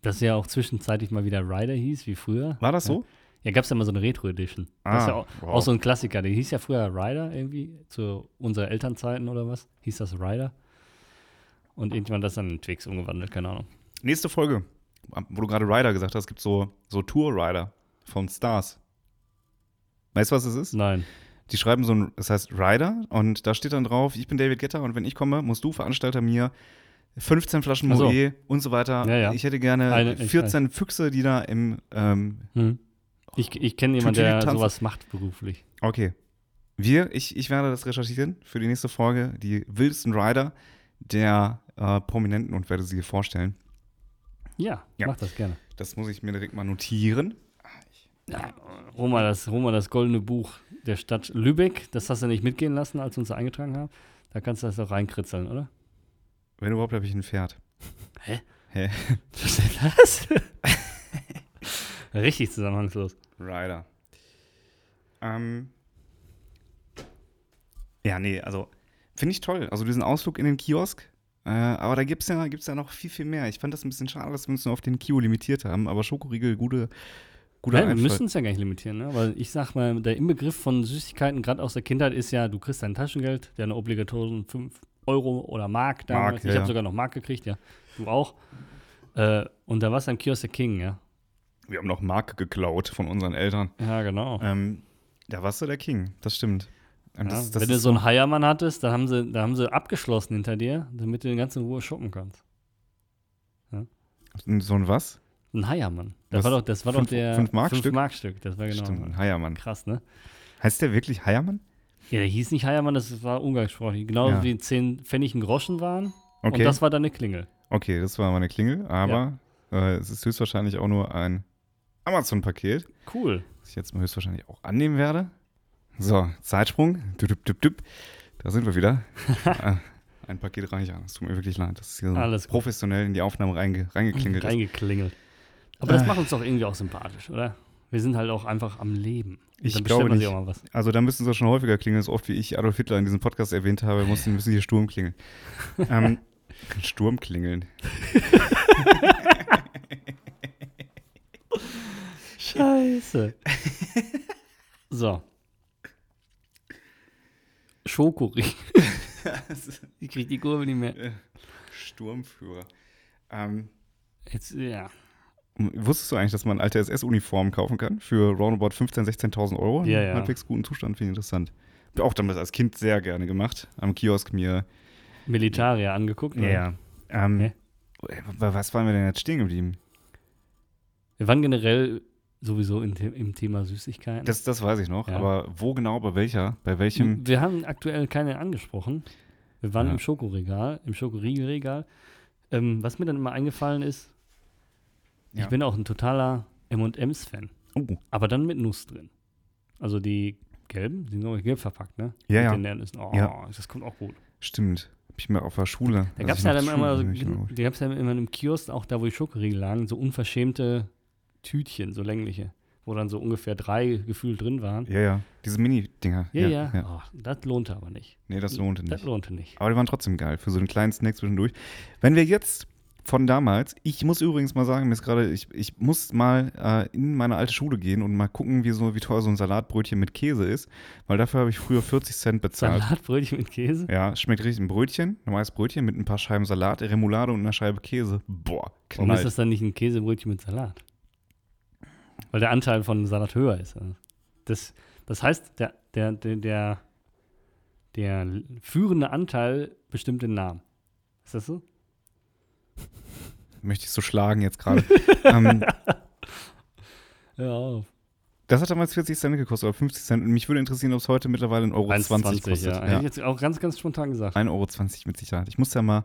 Das ja auch zwischenzeitlich mal wieder Rider hieß, wie früher. War das so? Ja, gab es ja mal so eine Retro-Edition. Ah, das ist ja auch, wow. auch so ein Klassiker. Der hieß ja früher Rider irgendwie, zu unseren Elternzeiten oder was. Hieß das Rider. Und irgendjemand hat das dann in Twix umgewandelt, keine Ahnung. Nächste Folge, wo du gerade Rider gesagt hast, gibt so so Tour Rider von Stars. Weißt du, was es ist? Nein. Die schreiben so ein, das heißt Rider und da steht dann drauf, ich bin David Getter und wenn ich komme, musst du Veranstalter mir 15 Flaschen Ach so. Moet und so weiter. Ja, ja. Ich hätte gerne Eine- ich 14 Füchse, die da im ähm, Hm. Ich, ich kenne jemanden, der sowas macht beruflich. Okay. Wir, ich, ich werde das recherchieren für die nächste Folge, die wildesten Rider der äh, Prominenten und werde sie dir vorstellen. Ja, Ja. mach das gerne. Das muss ich mir direkt mal notieren. Ja, hol mal, das, hol mal das goldene Buch der Stadt Lübeck. Das hast du nicht mitgehen lassen, als wir uns da eingetragen haben. Da kannst du das doch reinkritzeln, oder? Wenn überhaupt, habe ich ein Pferd. Hä? Hä? Was ist denn das? Richtig zusammenhangslos. Rider. Ähm. Ja, nee, also finde ich toll. Also diesen Ausflug in den Kiosk. Äh, aber da gibt es ja, gibt's ja noch viel, viel mehr. Ich fand das ein bisschen schade, dass wir uns nur auf den Kio limitiert haben. Aber Schokoriegel, gute, guter Nein, wir müssen es ja gar nicht limitieren, ne? Weil ich sag mal, der Inbegriff von Süßigkeiten, gerade aus der Kindheit, ist ja, du kriegst dein Taschengeld, der eine obligatorischen 5 Euro oder Mark damals. Mark, ich ja, habe ja. sogar noch Mark gekriegt, ja. Du auch. Äh, und da war es am Kiosk der King, ja. Wir haben noch Marke geklaut von unseren Eltern. Ja, genau. Ähm, da warst du der King, das stimmt. Und Ja, das, das wenn du so einen Heiermann hattest, da haben, sie, da haben sie abgeschlossen hinter dir, damit du den ganzen Ruhe shoppen kannst. so ein was? Ein Heiermann. Das Was? war doch, das war Fünf- doch der fünf Markstück? Markstück. Das war genau. Stimmt, ein Heiermann. Krass, ne? Heißt der wirklich Heiermann? Ja, der hieß nicht Heiermann, das war umgangssprachlich. Genauso Ja. wie 10 Pfennig ein Groschen waren. Okay. Und das war dann eine Klingel. Okay, das war meine Klingel, aber äh, es ist höchstwahrscheinlich auch nur ein Amazon-Paket, Cool. das ich jetzt mal höchstwahrscheinlich auch annehmen werde. So, Zeitsprung. Düdüp, düp, düp. Da sind wir wieder. Äh, ein Paket reicher. Es tut mir wirklich leid, dass es hier so Alles gut. professionell in die Aufnahme reinge reingeklingelt ist. Reingeklingelt. Aber das Äh. macht uns doch irgendwie auch sympathisch, oder? Wir sind halt auch einfach am Leben. Ich Dann glaube nicht. auch mal was. Also da müssen sie schon häufiger klingeln, so oft wie ich Adolf Hitler in diesem Podcast erwähnt habe, mussten müssen hier Sturm klingeln. ähm, Sturm klingeln. Scheiße. so. Schokoriegel. ich krieg die Kurve nicht mehr. Sturmführer. Ähm, Jetzt, ja. Wusstest du eigentlich, dass man alte SS-Uniformen kaufen kann für roundabout 15.000, 16.000 Euro? Ja, ja. halbwegs guten Zustand, finde ich interessant. Hab auch damals als Kind sehr gerne gemacht. Am Kiosk mir. Militarier angeguckt. oder? Ähm, Hä? bei Was waren wir denn jetzt stehen geblieben? Wir waren generell sowieso in, im Thema Süßigkeiten. Das, das weiß ich noch. Ja. Aber wo genau, bei welcher? Bei welchem? Wir haben aktuell keine angesprochen. Wir waren Ja. im Schokoregal, im Schokoriegelregal. Ähm, was mir dann immer eingefallen ist, Ja. ich bin auch ein totaler M&M's-Fan. Oh, Aber dann mit Nuss drin. Also die gelben, die sind ich gelb verpackt, ne? Ja, mit ja. Den Erdnüssen. Oh, Ja. das kommt auch gut. stimmt. Hab ich mir auf der Schule. Da gab es ja dann immer, so, da gab's ja immer im Kiosk, auch da, wo die Schokoriegel lagen, so unverschämte Tütchen, so längliche, wo dann so ungefähr drei gefühlt drin waren. Ja, ja. Diese Mini-Dinger. Ja, ja. Oh, das lohnte aber nicht. Nee, das lohnte Das nicht. lohnte nicht. Aber die waren trotzdem geil, für so einen kleinen Snack zwischendurch. Wenn wir jetzt von damals, ich muss übrigens mal sagen, mir ist gerade, ich, ich muss mal äh, in meine alte Schule gehen und mal gucken, wie, so, wie teuer so ein Salatbrötchen mit Käse ist, weil dafür habe ich früher 40 Cent bezahlt. Salatbrötchen mit Käse? Ja, schmeckt richtig ein Brötchen, normales Brötchen mit ein paar Scheiben Salat, Remoulade und einer Scheibe Käse. Boah, Warum ist knallt. das dann nicht ein Käsebrötchen mit Salat? Weil der Anteil von Salat höher ist. Also Das, das heißt, der, der, der, der, der führende Anteil bestimmt den Namen. Ist das so? Möchte ich so schlagen jetzt gerade. ähm, Hör auf. das hat damals 40 Cent gekostet, oder 50 Cent. Und mich würde interessieren, ob es heute mittlerweile 1,20 Euro 20 kostet. ja. Hätte ich jetzt auch ganz, ganz spontan gesagt. 1,20 Euro mit Sicherheit. Ich muss ja mal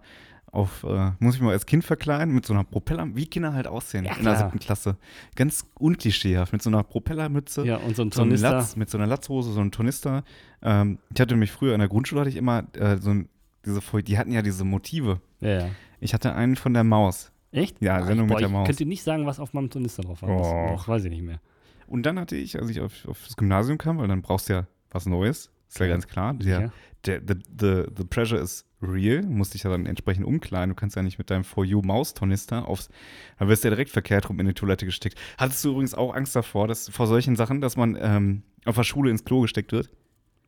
auf, äh, muss ich mal als Kind verkleiden mit so einer Propeller, wie Kinder halt aussehen Ja, in der siebten Klasse. Ganz unklischeehaft, mit so einer Propellermütze, Ja, und so ein so einem Tornister. Latz, mit so einer Latzhose, so einem Tornister. Ähm, ich hatte nämlich früher in der Grundschule hatte ich immer äh, so ein, diese die hatten ja diese Motive. Ja, ja. Ich hatte einen von der Maus. Echt? Ja, Ah, Sendung ich, mit der ich Maus. könnte nicht sagen, was auf meinem Tornister drauf war. Das weiß ich nicht mehr. Und dann hatte ich, als ich auf, auf das Gymnasium kam, weil dann brauchst du ja was Neues, ist ja Ja. ganz klar. Der, Ja. der, the, the, the pressure is real, musst dich ja dann entsprechend umkleiden. Du kannst ja nicht mit deinem For You Maus-Tornister aufs, dann wirst du ja direkt verkehrt rum in die Toilette gesteckt. Hattest du übrigens auch Angst davor, dass vor solchen Sachen, dass man ähm, auf der Schule ins Klo gesteckt wird?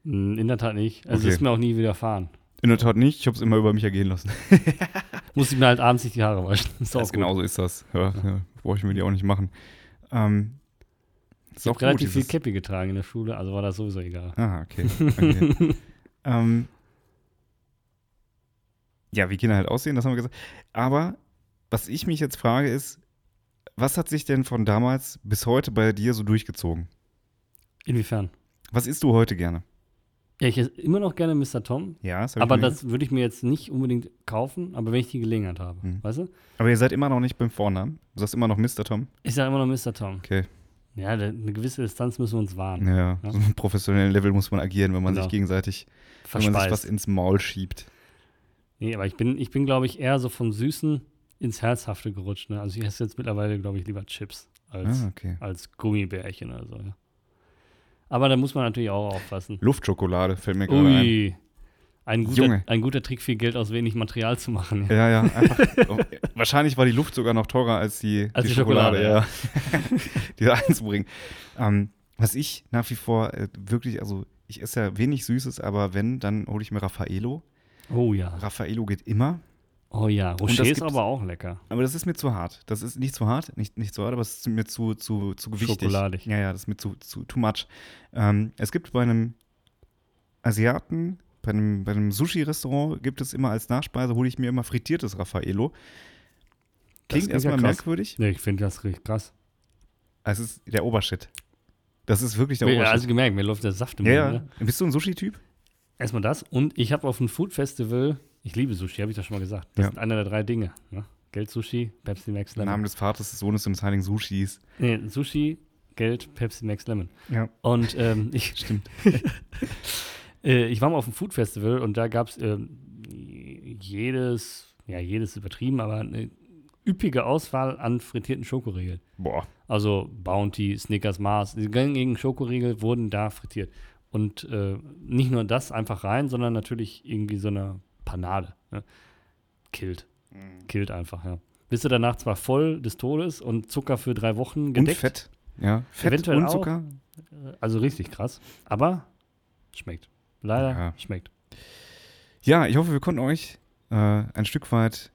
Hm, In der Tat nicht. Also Okay. ist mir auch nie widerfahren. In der Tat nicht, ich habe es immer über mich ergehen lassen. Muss ich mir halt abends nicht die Haare waschen. Ist auch Das gut. genauso ist das. Ja, ja, brauche ich mir die auch nicht machen. Ähm, Ich habe relativ viel Cappy getragen in der Schule, also war das sowieso egal. Ah, okay. okay. ähm, ja, wie Kinder halt aussehen, das haben wir gesagt. Aber was ich mich jetzt frage ist, was hat sich denn von damals bis heute bei dir so durchgezogen? Inwiefern? Was isst du heute gerne? Ja, ich esse immer noch gerne Mr. Tom, Ja, das aber das würde ich mir jetzt nicht unbedingt kaufen, aber wenn ich die Gelegenheit habe, Hm. weißt du? aber ihr seid immer noch nicht beim Vornamen. Du sagst immer noch Mr. Tom. Ich sage immer noch Mr. Tom. Okay. Ja, eine gewisse Distanz müssen wir uns wahren. Ja, Ja. so einem professionellen Level muss man agieren, wenn man Genau. sich gegenseitig, wenn man sich was ins Maul schiebt. Nee, aber ich bin, ich bin glaube ich, eher so vom Süßen ins Herzhafte gerutscht. Ne? Also ich esse jetzt mittlerweile, glaube ich, lieber Chips als, Ah, okay. als Gummibärchen oder so. Ja. Aber da muss man natürlich auch aufpassen. Luftschokolade fällt mir gerade ein. Ein guter, Junge. ein guter Trick, viel Geld aus wenig Material zu machen. Ja, ja, einfach. oh, wahrscheinlich war die Luft sogar noch teurer als die, Als die Schokolade, ja. die da einzubringen. Ähm, was ich nach wie vor äh, wirklich, also ich esse ja wenig Süßes, aber wenn, dann hole ich mir Raffaello. Oh ja. Raffaello geht immer, Oh ja. Rocher ist aber auch lecker. aber das ist mir zu hart. Das ist nicht zu hart, nicht, nicht zu hart, aber es ist mir zu, zu, zu gewichtig. Schokoladig. Ja, ja, das ist mir zu, zu too much. Ähm, es gibt bei einem Asiaten, bei einem, bei einem Sushi-Restaurant gibt es immer als Nachspeise, hole ich mir immer frittiertes Raffaello. Klingt erstmal ja merkwürdig. Nee, ich finde das richtig krass. Es ist der Obershit. Das ist wirklich der Ja, Obershit. also gemerkt, mir läuft der Saft im ja, Mund. ja. Ne? Bist du ein Sushi-Typ? Erstmal das. Und ich habe auf dem Food Festival, ich liebe Sushi, habe ich das schon mal gesagt. Das Ja. sind einer der drei Dinge. Ne? Geld, Sushi, Pepsi Max Im Lemon. Namen des Vaters, des Sohnes und des Heiligen Sushis. Nee, Sushi, Geld, Pepsi Max Lemon. Ja. Und ähm, ich, Stimmt. äh, ich war mal auf dem Food Festival und da gab es ähm, jedes, ja, jedes übertrieben, aber eine üppige Auswahl an frittierten Schokoriegeln. Boah. Also Bounty, Snickers, Mars, die gängigen Schokoriegel wurden da frittiert. Und äh, nicht nur das einfach rein, sondern natürlich irgendwie so eine Panade. Ne? Killt. Killt einfach, ja. Bist du danach zwar voll des Todes und Zucker für drei Wochen Und gedeckt. Fett. Ja, Fett Eventuell und auch. Zucker. Also richtig krass. Aber schmeckt. Leider Ja. schmeckt. Ja, ich hoffe, wir konnten euch äh, ein Stück weit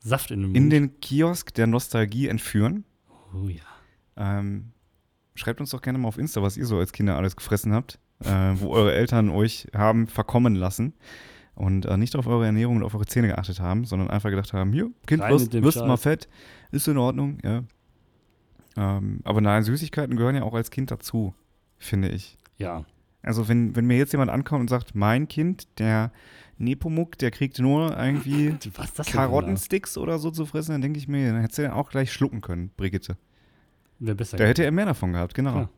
Saft in dem in den Kiosk der Nostalgie entführen. Oh ja. Ähm, schreibt uns doch gerne mal auf Insta, was ihr so als Kinder alles gefressen habt, äh, wo eure Eltern euch haben verkommen lassen und äh, nicht auf eure Ernährung und auf eure Zähne geachtet haben, sondern einfach gedacht haben, hier, Kind, Rein wirst, mal fett, ist in Ordnung, ja. Ähm, aber nein, Süßigkeiten gehören ja auch als Kind dazu, finde ich. Ja. Also wenn, wenn mir jetzt jemand ankommt und sagt, mein Kind, der Nepomuk, der kriegt nur irgendwie Karottensticks oder so zu fressen, dann denke ich mir, dann hätte er auch gleich schlucken können, Brigitte. Wäre besser. Da hätte er mehr davon gehabt, genau. Ja.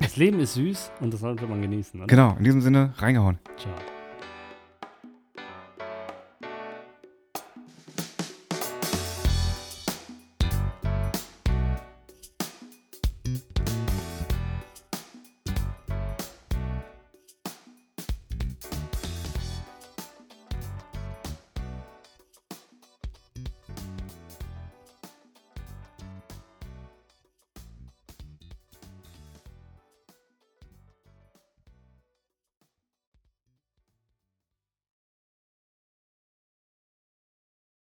Das Leben ist süß und das sollte man genießen. Oder? Genau, in diesem Sinne, reingehauen. Ciao.